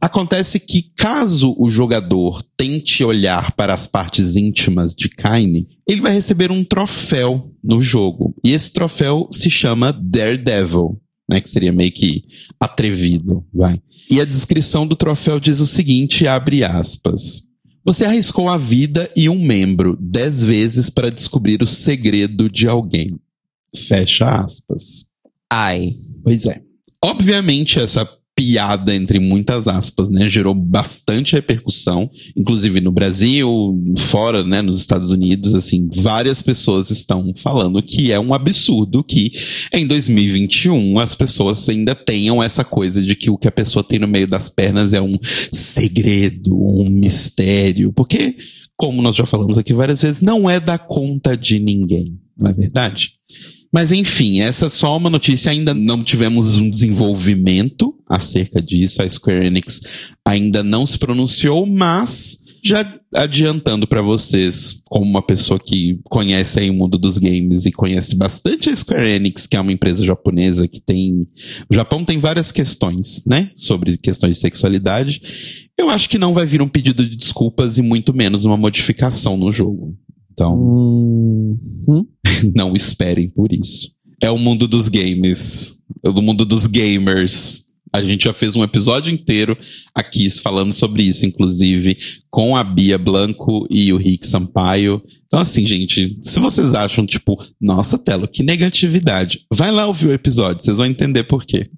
acontece que caso o jogador tente olhar para as partes íntimas de Kaine, ele vai receber um troféu no jogo. E esse troféu se chama Daredevil, né, que seria meio que atrevido, vai. E a descrição do troféu diz o seguinte, abre aspas. Você arriscou a vida e um membro dez vezes para descobrir o segredo de alguém. Fecha aspas. Ai. Pois é. Obviamente, essa piada entre muitas aspas, né, gerou bastante repercussão, inclusive no Brasil, fora, né, nos Estados Unidos, assim, várias pessoas estão falando que é um absurdo que em 2021 as pessoas ainda tenham essa coisa de que o que a pessoa tem no meio das pernas é um segredo, um mistério, porque como nós já falamos aqui várias vezes, não é da conta de ninguém, não é verdade? Mas enfim, essa é só uma notícia, ainda não tivemos um desenvolvimento acerca disso, a Square Enix ainda não se pronunciou, mas Já adiantando para vocês, como uma pessoa que conhece aí o mundo dos games e conhece bastante a Square Enix, que é uma empresa japonesa que tem. O Japão tem várias questões, né? Sobre questões de sexualidade. Eu acho que não vai vir um pedido de desculpas e muito menos uma modificação no jogo. Então, Hum, hum. (laughs) não esperem por isso. É o mundo dos games, é o mundo dos gamers. A gente já fez um episódio inteiro aqui falando sobre isso, inclusive com a Bia Blanco e o Rick Sampaio. Então, assim, gente, se vocês acham, tipo, nossa, Telo, que negatividade, vai lá ouvir o episódio, vocês vão entender por quê.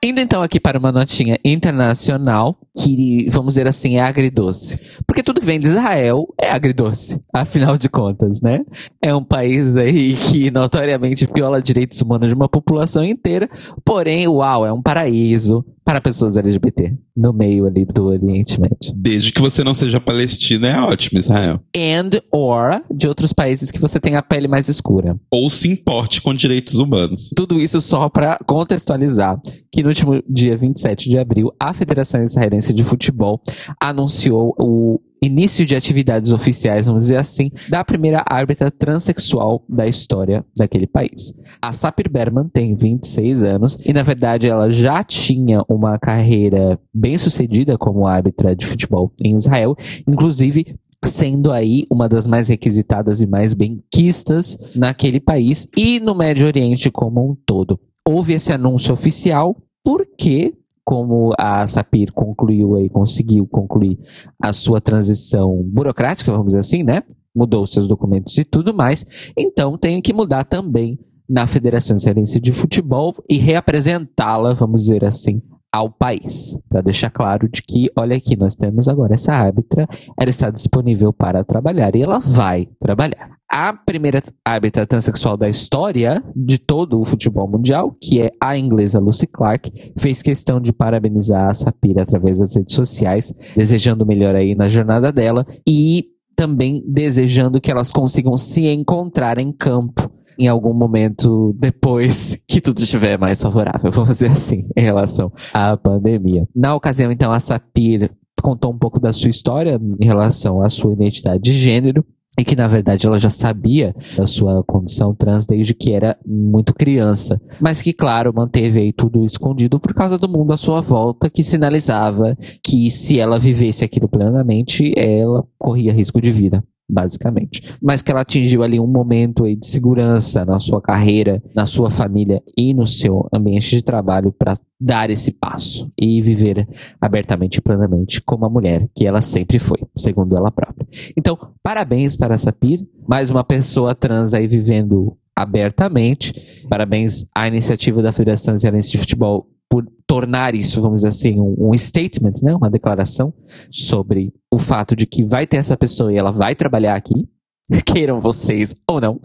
Indo então aqui para uma notinha internacional, que, vamos dizer assim, é agridoce. Porque tudo que vem de Israel é agridoce, afinal de contas, né? É um país aí que notoriamente viola direitos humanos de uma população inteira, porém, uau, é um paraíso para pessoas LGBT, no meio ali do Oriente Médio. Desde que você não seja palestina, é ótimo, Israel. And or de outros países que você tem a pele mais escura. Ou se importe com direitos humanos. Tudo isso só para contextualizar que no último dia 27 de abril, a Federação Israelense de Futebol anunciou o início de atividades oficiais, vamos dizer assim, da primeira árbitra transexual da história daquele país. A Sapir Berman tem 26 anos e, na verdade, ela já tinha uma carreira bem sucedida como árbitra de futebol em Israel, inclusive sendo aí uma das mais requisitadas e mais benquistas naquele país e no Médio Oriente como um todo. Houve esse anúncio oficial porque como a Sapir concluiu aí, conseguiu concluir a sua transição burocrática, vamos dizer assim, né? Mudou seus documentos e tudo mais. Então tem que mudar também na Federação Israelense de Futebol e reapresentá-la, vamos dizer assim, ao país, para deixar claro de que, olha aqui, nós temos agora essa árbitra, ela está disponível para trabalhar e ela vai trabalhar. A primeira árbitra transexual da história de todo o futebol mundial, que é a inglesa Lucy Clark, fez questão de parabenizar a Sapira através das redes sociais, desejando melhor aí na jornada dela e também desejando que elas consigam se encontrar em campo em algum momento depois (laughs) que tudo estiver mais favorável, vamos dizer assim, em relação à pandemia. Na ocasião, então, a Sapir contou um pouco da sua história em relação à sua identidade de gênero. E que, na verdade, ela já sabia da sua condição trans desde que era muito criança. Mas que, claro, manteve aí tudo escondido por causa do mundo à sua volta, que sinalizava que se ela vivesse aquilo plenamente, ela corria risco de vida basicamente. Mas que ela atingiu ali um momento aí de segurança na sua carreira, na sua família e no seu ambiente de trabalho para dar esse passo e viver abertamente e plenamente como a mulher que ela sempre foi, segundo ela própria. Então, parabéns para a Sapir, mais uma pessoa trans aí vivendo abertamente. Parabéns à iniciativa da Federação Israelense de Futebol por tornar isso, vamos dizer assim, um, um, statement, né? Uma declaração sobre o fato de que vai ter essa pessoa e ela vai trabalhar aqui, (laughs) queiram vocês ou não.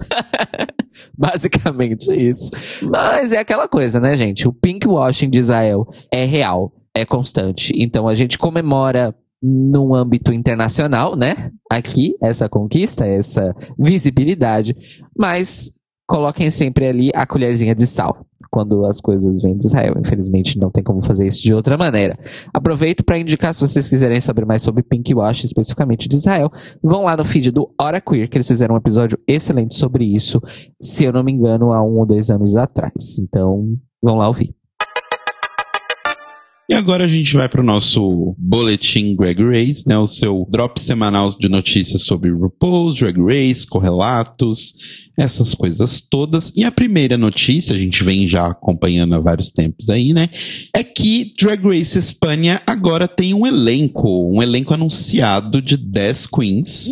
(laughs) Basicamente isso. Mas é aquela coisa, né, gente? O pinkwashing de Israel é real, é constante. Então a gente comemora num âmbito internacional, né? Aqui, essa conquista, essa visibilidade, mas coloquem sempre ali a colherzinha de sal quando as coisas vêm de Israel. Infelizmente, não tem como fazer isso de outra maneira. Aproveito para indicar, se vocês quiserem saber mais sobre Pink Wash, especificamente de Israel, vão lá no feed do Hora Queer, que eles fizeram um episódio excelente sobre isso, se eu não me engano, há um ou dois anos atrás. Então, vão lá ouvir. E agora a gente vai para o nosso boletim Drag Race, né? O seu drop semanal de notícias sobre RuPaul's Drag Race, correlatos, essas coisas todas. E a primeira notícia, a gente vem já acompanhando há vários tempos aí, né? É que Drag Race Espanha agora tem um elenco, um elenco anunciado de 10 queens.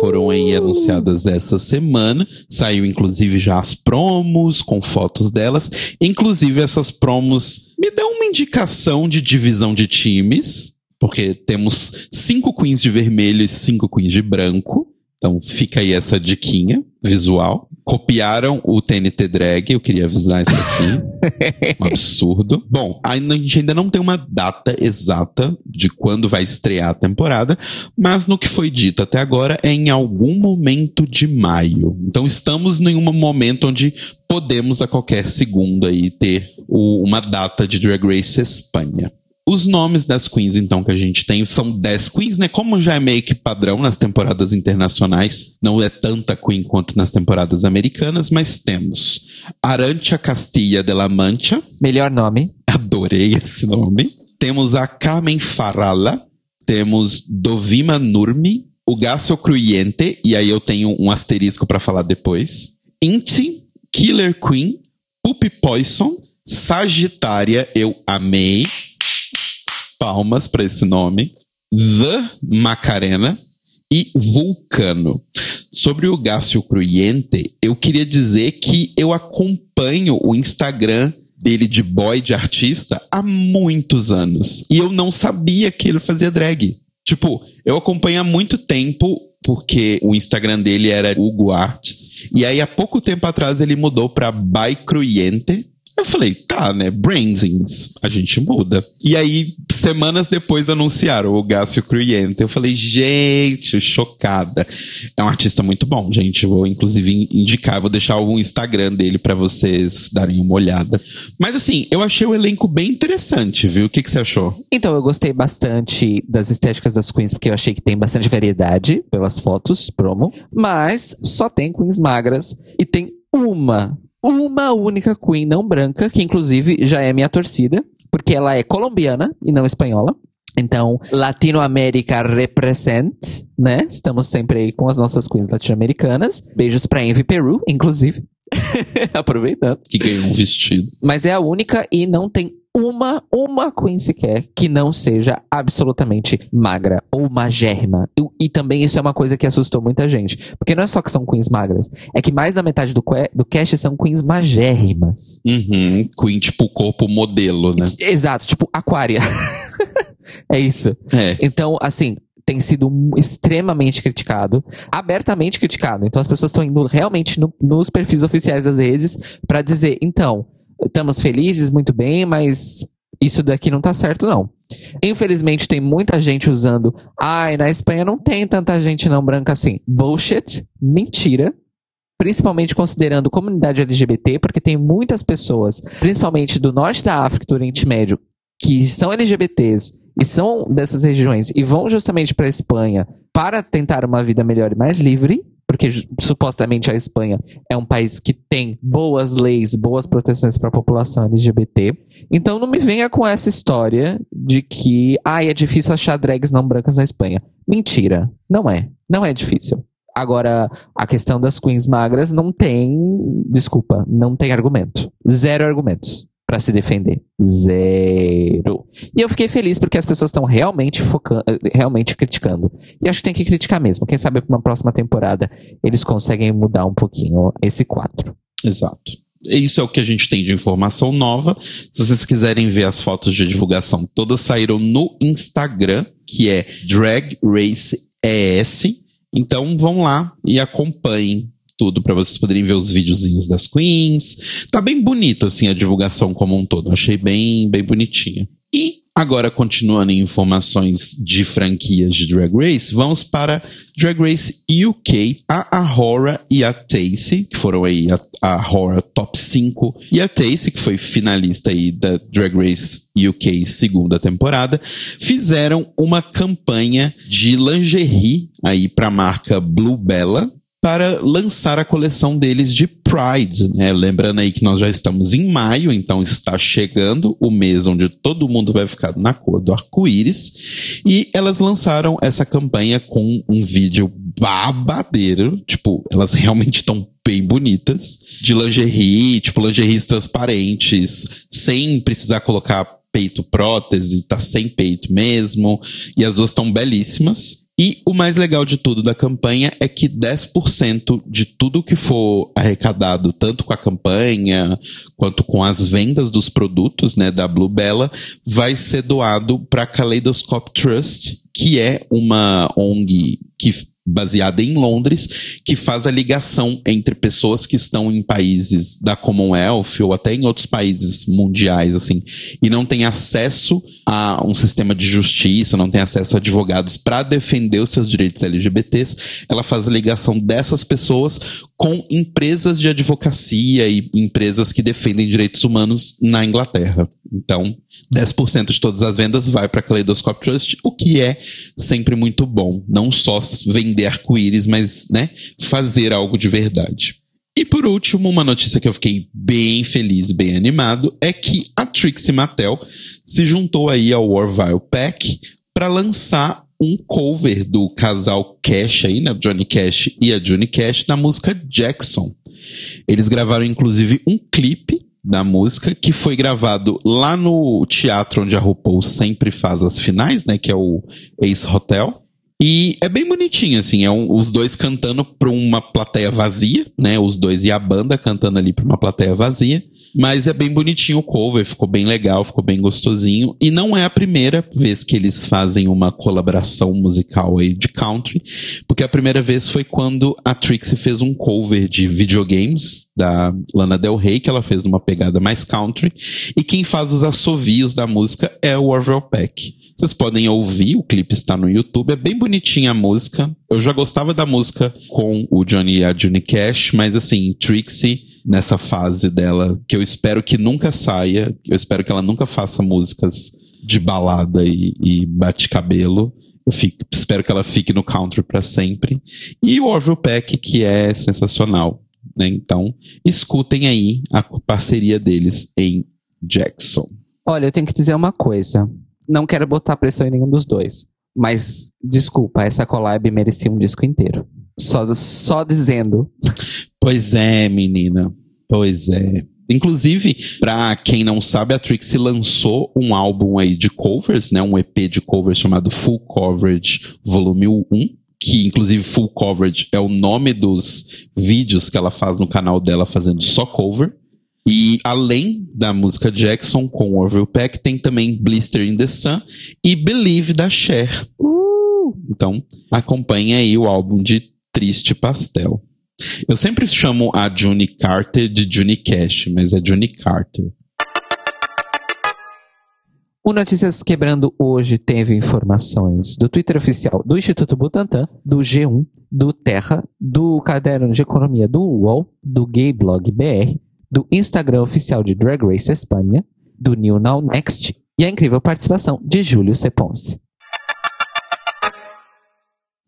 Foram aí anunciadas essa semana. Saiu inclusive já as promos com fotos delas. Inclusive essas promos me dão uma indicação de divisão de times, porque temos cinco queens de vermelho e cinco queens de branco. Então fica aí essa diquinha visual. Copiaram o TNT Drag, eu queria avisar isso aqui. (laughs) um absurdo. Bom, ainda, a gente ainda não tem uma data exata de quando vai estrear a temporada, mas no que foi dito até agora é em algum momento de maio. Então estamos em um momento onde podemos a qualquer segundo aí ter o, uma data de Drag Race Espanha. Os nomes das queens, então, que a gente tem são 10 queens, né? Como já é meio que padrão nas temporadas internacionais, não é tanta queen quanto nas temporadas americanas, mas temos Arancha Castilla de la Mancha. Melhor nome. Adorei esse nome. Temos a Carmen Farala. Temos Dovima Nurmi. O Gasso Cruyente, e aí eu tenho um asterisco para falar depois. Inti, Killer Queen, Puppy Poison, Sagitária, eu amei. Palmas para esse nome. The Macarena e Vulcano. Sobre o Gácio Cruyente, eu queria dizer que eu acompanho o Instagram dele de boy, de artista, há muitos anos. E eu não sabia que ele fazia drag. Tipo, eu acompanho há muito tempo porque o Instagram dele era Hugo Arts. E aí, há pouco tempo atrás, ele mudou pra By Cruyente. Eu falei, tá, né? Brandings, a gente muda. E aí, semanas depois, anunciaram o Gácio Cruyente. Eu falei, gente, chocada. É um artista muito bom, gente. Vou, inclusive, indicar, vou deixar o Instagram dele para vocês darem uma olhada. Mas, assim, eu achei o elenco bem interessante, viu? O que, que você achou? Então, eu gostei bastante das estéticas das queens, porque eu achei que tem bastante variedade pelas fotos, promo. Mas só tem queens magras e tem uma uma única Queen não branca, que inclusive já é minha torcida, porque ela é colombiana e não espanhola. Então, Latinoamérica represent, né? Estamos sempre aí com as nossas queens latino-americanas. Beijos pra Envy Peru, inclusive. (laughs) Aproveitando. Que ganhou um vestido. Mas é a única e não tem uma, uma queen sequer que não seja absolutamente magra ou magérrima. E, e, também isso é uma coisa que assustou muita gente. Porque não é só que são queens magras, é que mais da metade do, do cast são queens magérrimas. Uhum, queen tipo corpo modelo, né? Exato, tipo aquária. (laughs) é isso. É. Então, assim, tem sido extremamente criticado, abertamente criticado. Então as pessoas estão indo realmente no, nos perfis oficiais das redes para dizer, então, estamos felizes, muito bem, mas isso daqui não tá certo, não. Infelizmente, tem muita gente usando. Ai, na Espanha não tem tanta gente não branca assim. Bullshit. Mentira. Principalmente considerando comunidade LGBT, porque tem muitas pessoas, principalmente do norte da África e do Oriente Médio, que são LGBTs e são dessas regiões e vão justamente para a Espanha para tentar uma vida melhor e mais livre porque supostamente a Espanha é um país que tem boas leis, boas proteções para a população LGBT. Então não me venha com essa história de que, ah, é difícil achar drags não brancas na Espanha. Mentira, não é. Não é difícil. Agora, a questão das queens magras não tem, desculpa, não tem argumento. Zero argumentos para se defender. Zero. E eu fiquei feliz porque as pessoas estão realmente focando, realmente criticando. E acho que tem que criticar mesmo. Quem sabe para uma próxima temporada eles conseguem mudar um pouquinho esse quadro. Exato. Isso é o que a gente tem de informação nova. Se vocês quiserem ver as fotos de divulgação, todas saíram no Instagram, que é Drag Race ES. Então vão lá e acompanhem tudo para vocês poderem ver os videozinhos das queens. Tá bem bonito assim a divulgação como um todo. achei bem bem bonitinha. E agora continuando em informações de franquias de Drag Race, vamos para Drag Race UK, a Ahora e a Tacy, que foram aí a, a Ahora top 5 e a Tacy, que foi finalista aí da Drag Race UK segunda temporada, fizeram uma campanha de lingerie aí para a marca Blue Bella, para lançar a coleção deles de Pride, né? Lembrando aí que nós já estamos em maio, então está chegando o mês onde todo mundo vai ficar na cor do arco-íris. E elas lançaram essa campanha com um vídeo babadeiro, tipo, elas realmente estão bem bonitas, de lingerie, tipo lingeries transparentes, sem precisar colocar peito prótese, tá sem peito mesmo, e as duas estão belíssimas. E o mais legal de tudo da campanha é que 10% de tudo que for arrecadado, tanto com a campanha quanto com as vendas dos produtos, né, da Blue Bella, vai ser doado para a Kaleidoscope Trust, que é uma ONG que baseada em Londres, que faz a ligação entre pessoas que estão em países da Commonwealth ou até em outros países mundiais, assim, e não têm acesso a um sistema de justiça, não têm acesso a advogados para defender os seus direitos LGBTs. Ela faz a ligação dessas pessoas com empresas de advocacia e empresas que defendem direitos humanos na Inglaterra. Então, 10% de todas as vendas vai para a Kaleidoscope Trust, o que é sempre muito bom. Não só vender arco-íris, mas né, fazer algo de verdade. E por último, uma notícia que eu fiquei bem feliz, bem animado, é que a Trixie Mattel se juntou aí ao Orville Pack para lançar um cover do casal Cash aí, né, Johnny Cash e a Johnny Cash, da música Jackson. Eles gravaram inclusive um clipe da música que foi gravado lá no teatro onde a RuPaul sempre faz as finais, né, que é o Ace Hotel. E é bem bonitinho, assim, é um, os dois cantando pra uma plateia vazia, né? Os dois e a banda cantando ali pra uma plateia vazia. Mas é bem bonitinho o cover, ficou bem legal, ficou bem gostosinho. E não é a primeira vez que eles fazem uma colaboração musical aí de country, porque a primeira vez foi quando a Trixie fez um cover de videogames da Lana Del Rey, que ela fez numa pegada mais country. E quem faz os assovios da música é o Orville Peck. Vocês podem ouvir, o clipe está no YouTube, é bem bonitinha a música. Eu já gostava da música com o Johnny e a Johnny Cash, mas assim, Trixie, nessa fase dela, que eu espero que nunca saia, eu espero que ela nunca faça músicas de balada e, e bate-cabelo. Eu fico, espero que ela fique no country para sempre. E o Orville Peck, que é sensacional. Né? Então, escutem aí a parceria deles em Jackson. Olha, eu tenho que dizer uma coisa não quero botar pressão em nenhum dos dois. Mas, desculpa, essa collab merecia um disco inteiro. Só, só dizendo. Pois é, menina. Pois é. Inclusive, pra quem não sabe, a Trixie lançou um álbum aí de covers, né? Um EP de covers chamado Full Coverage Volume 1. Que, inclusive, Full Coverage é o nome dos vídeos que ela faz no canal dela fazendo só cover. E além da música Jackson com Orville Peck, tem também Blister in the Sun e Believe da Cher. Uh! Então, acompanhe aí o álbum de Triste Pastel. Eu sempre chamo a Juni Carter de Juni Cash, mas é Juni Carter. O Notícias Quebrando hoje teve informações do Twitter oficial do Instituto Butantan, do G1, do Terra, do Caderno de Economia do UOL, do Gay Blog BR, do Instagram oficial de Drag Race Espanha, do New Now Next e a incrível participação de Júlio Seponce.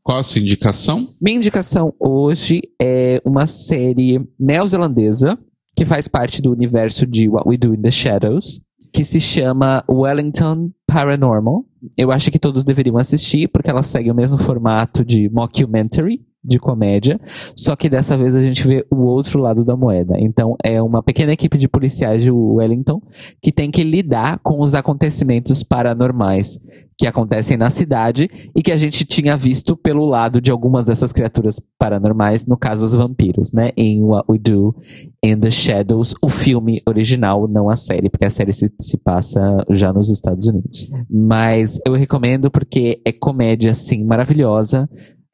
Qual a sua indicação? Minha indicação hoje é uma série neozelandesa que faz parte do universo de What We Do in the Shadows, que se chama Wellington Paranormal. Eu acho que todos deveriam assistir, porque ela segue o mesmo formato de mockumentary, de comédia, só que dessa vez a gente vê o outro lado da moeda. Então é uma pequena equipe de policiais de Wellington que tem que lidar com os acontecimentos paranormais que acontecem na cidade e que a gente tinha visto pelo lado de algumas dessas criaturas paranormais, no caso os vampiros, né? Em What We Do in the Shadows, o filme original, não a série, porque a série se, se passa já nos Estados Unidos. Mas eu recomendo porque é comédia, assim, maravilhosa.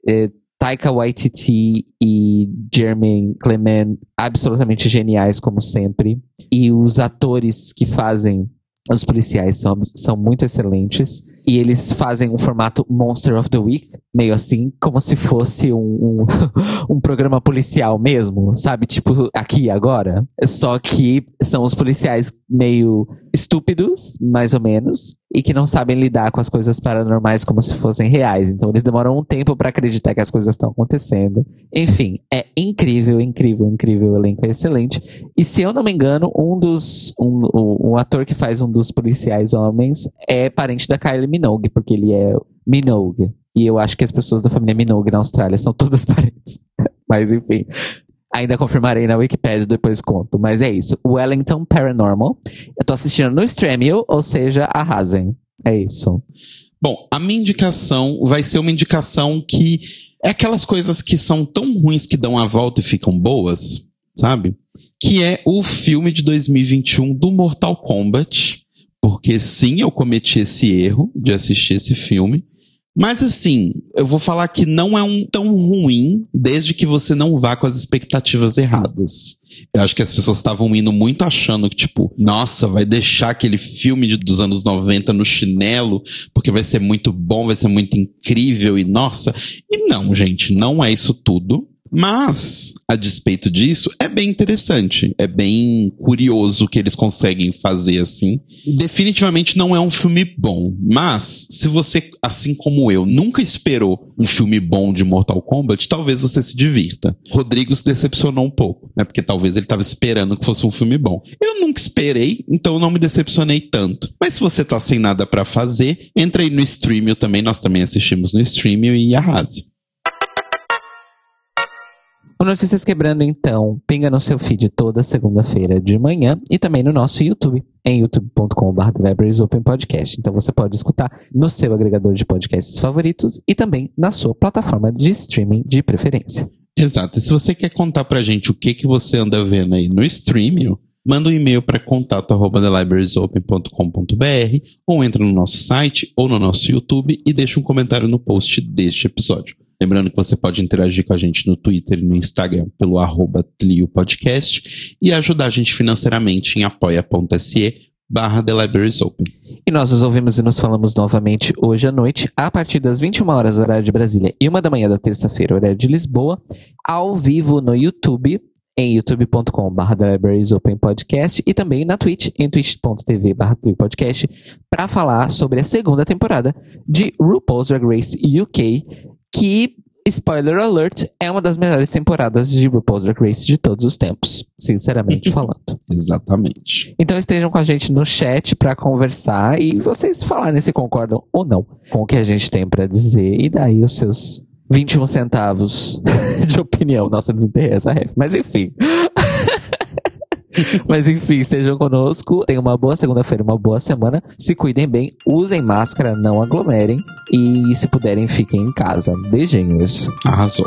É, Taika Waititi e Jeremy Clement absolutamente geniais como sempre e os atores que fazem os policiais são, são muito excelentes. E eles fazem um formato Monster of the Week, meio assim, como se fosse um, um, (laughs) um programa policial mesmo, sabe? Tipo, aqui agora. Só que são os policiais meio estúpidos, mais ou menos, e que não sabem lidar com as coisas paranormais como se fossem reais. Então eles demoram um tempo para acreditar que as coisas estão acontecendo. Enfim, é incrível, incrível, incrível. O elenco é excelente. E se eu não me engano, um dos. Um, um, ator que faz um dos policiais homens é parente da Kylie Minogue, porque ele é Minogue. E eu acho que as pessoas da família Minogue na Austrália são todas (laughs) parentes. Mas enfim. Ainda confirmarei na Wikipedia, depois conto. Mas é isso. Wellington Paranormal. Eu tô assistindo no Stremio, ou seja, arrasem. É isso. Bom, a minha indicação vai ser uma indicação que é aquelas coisas que são tão ruins que dão a volta e ficam boas, sabe? Que é o filme de 2021 do Mortal Kombat porque sim, eu cometi esse erro de assistir esse filme. Mas assim, eu vou falar que não é um tão ruim desde que você não vá com as expectativas erradas. Eu acho que as pessoas estavam indo muito achando que, tipo, nossa, vai deixar aquele filme de, dos anos 90 no chinelo, porque vai ser muito bom, vai ser muito incrível e nossa. E não, gente, não é isso tudo. Mas, a despeito disso, é bem interessante. É bem curioso que eles conseguem fazer assim. Definitivamente não é um filme bom. Mas, se você, assim como eu, nunca esperou um filme bom de Mortal Kombat, talvez você se divirta. Rodrigo se decepcionou um pouco, né? Porque talvez ele estava esperando que fosse um filme bom. Eu nunca esperei, então não me decepcionei tanto. Mas se você tá sem nada para fazer, entra aí no Streamio também. Nós também assistimos no Streamio e arrase. O Notícias Quebrando, então, pinga no seu feed toda segunda-feira de manhã e também no nosso YouTube, em youtube.com.br Podcast. Então você pode escutar no seu agregador de podcasts favoritos e também na sua plataforma de streaming de preferência. Exato. E se você quer contar pra gente o que, que você anda vendo aí no Streamio, manda um e-mail para contato@thelibrariesopen.com.br ou entra no nosso site ou no nosso YouTube e deixa um comentário no post deste episódio. Lembrando que você pode interagir com a gente no Twitter e no Instagram pelo arroba Tlio Podcast e ajudar a gente financeiramente em apoia.se barra The Libraries Open. E nós nos ouvimos e nos falamos novamente hoje à noite, a partir das 21 horas, horário de Brasília, e uma da manhã da terça-feira, horário de Lisboa, ao vivo no YouTube, em youtube.com.br The Libraries Open Podcast e também na Twitch, em twitch.tv podcast, para falar sobre a segunda temporada de RuPaul's Drag Race UK, que, spoiler alert, é uma das melhores temporadas de RuPaul's Drag Race de todos os tempos, sinceramente (laughs) falando. Exatamente. Então estejam com a gente no chat para conversar e vocês falarem se concordam ou não com o que a gente tem para dizer e daí os seus 21 centavos (laughs) de opinião. Nossa, desenterrei essa ref. Mas enfim. (laughs) (laughs) Mas enfim, estejam conosco. Tenham uma boa segunda-feira, uma boa semana. Se cuidem bem, usem máscara, não aglomerem. E se puderem, fiquem em casa. Beijinhos. Arrasou.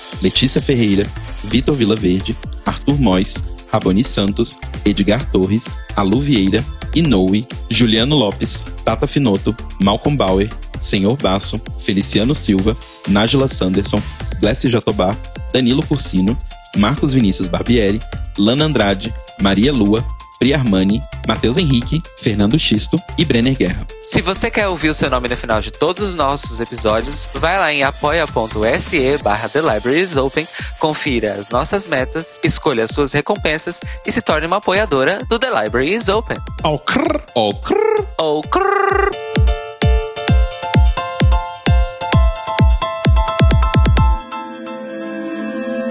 Letícia Ferreira, Vitor Vilaverde, Arthur Mois, Raboni Santos, Edgar Torres, Alu Vieira, Inoue, Juliano Lopes, Tata Finoto, Malcolm Bauer, Senhor Basso, Feliciano Silva, Nájila Sanderson, Glessi Jatobá, Danilo Cursino, Marcos Vinícius Barbieri, Lana Andrade, Maria Lua, Pri Armani, Matheus Henrique, Fernando Xisto e Brenner Guerra. Se você quer ouvir o seu nome no final de todos os nossos episódios, vai lá em apoia.se barra The Libraries Open, confira as nossas metas, escolha as suas recompensas e se torne uma apoiadora do The Libraries Open. Ao crrr, Ó, crrr, Ou crrr.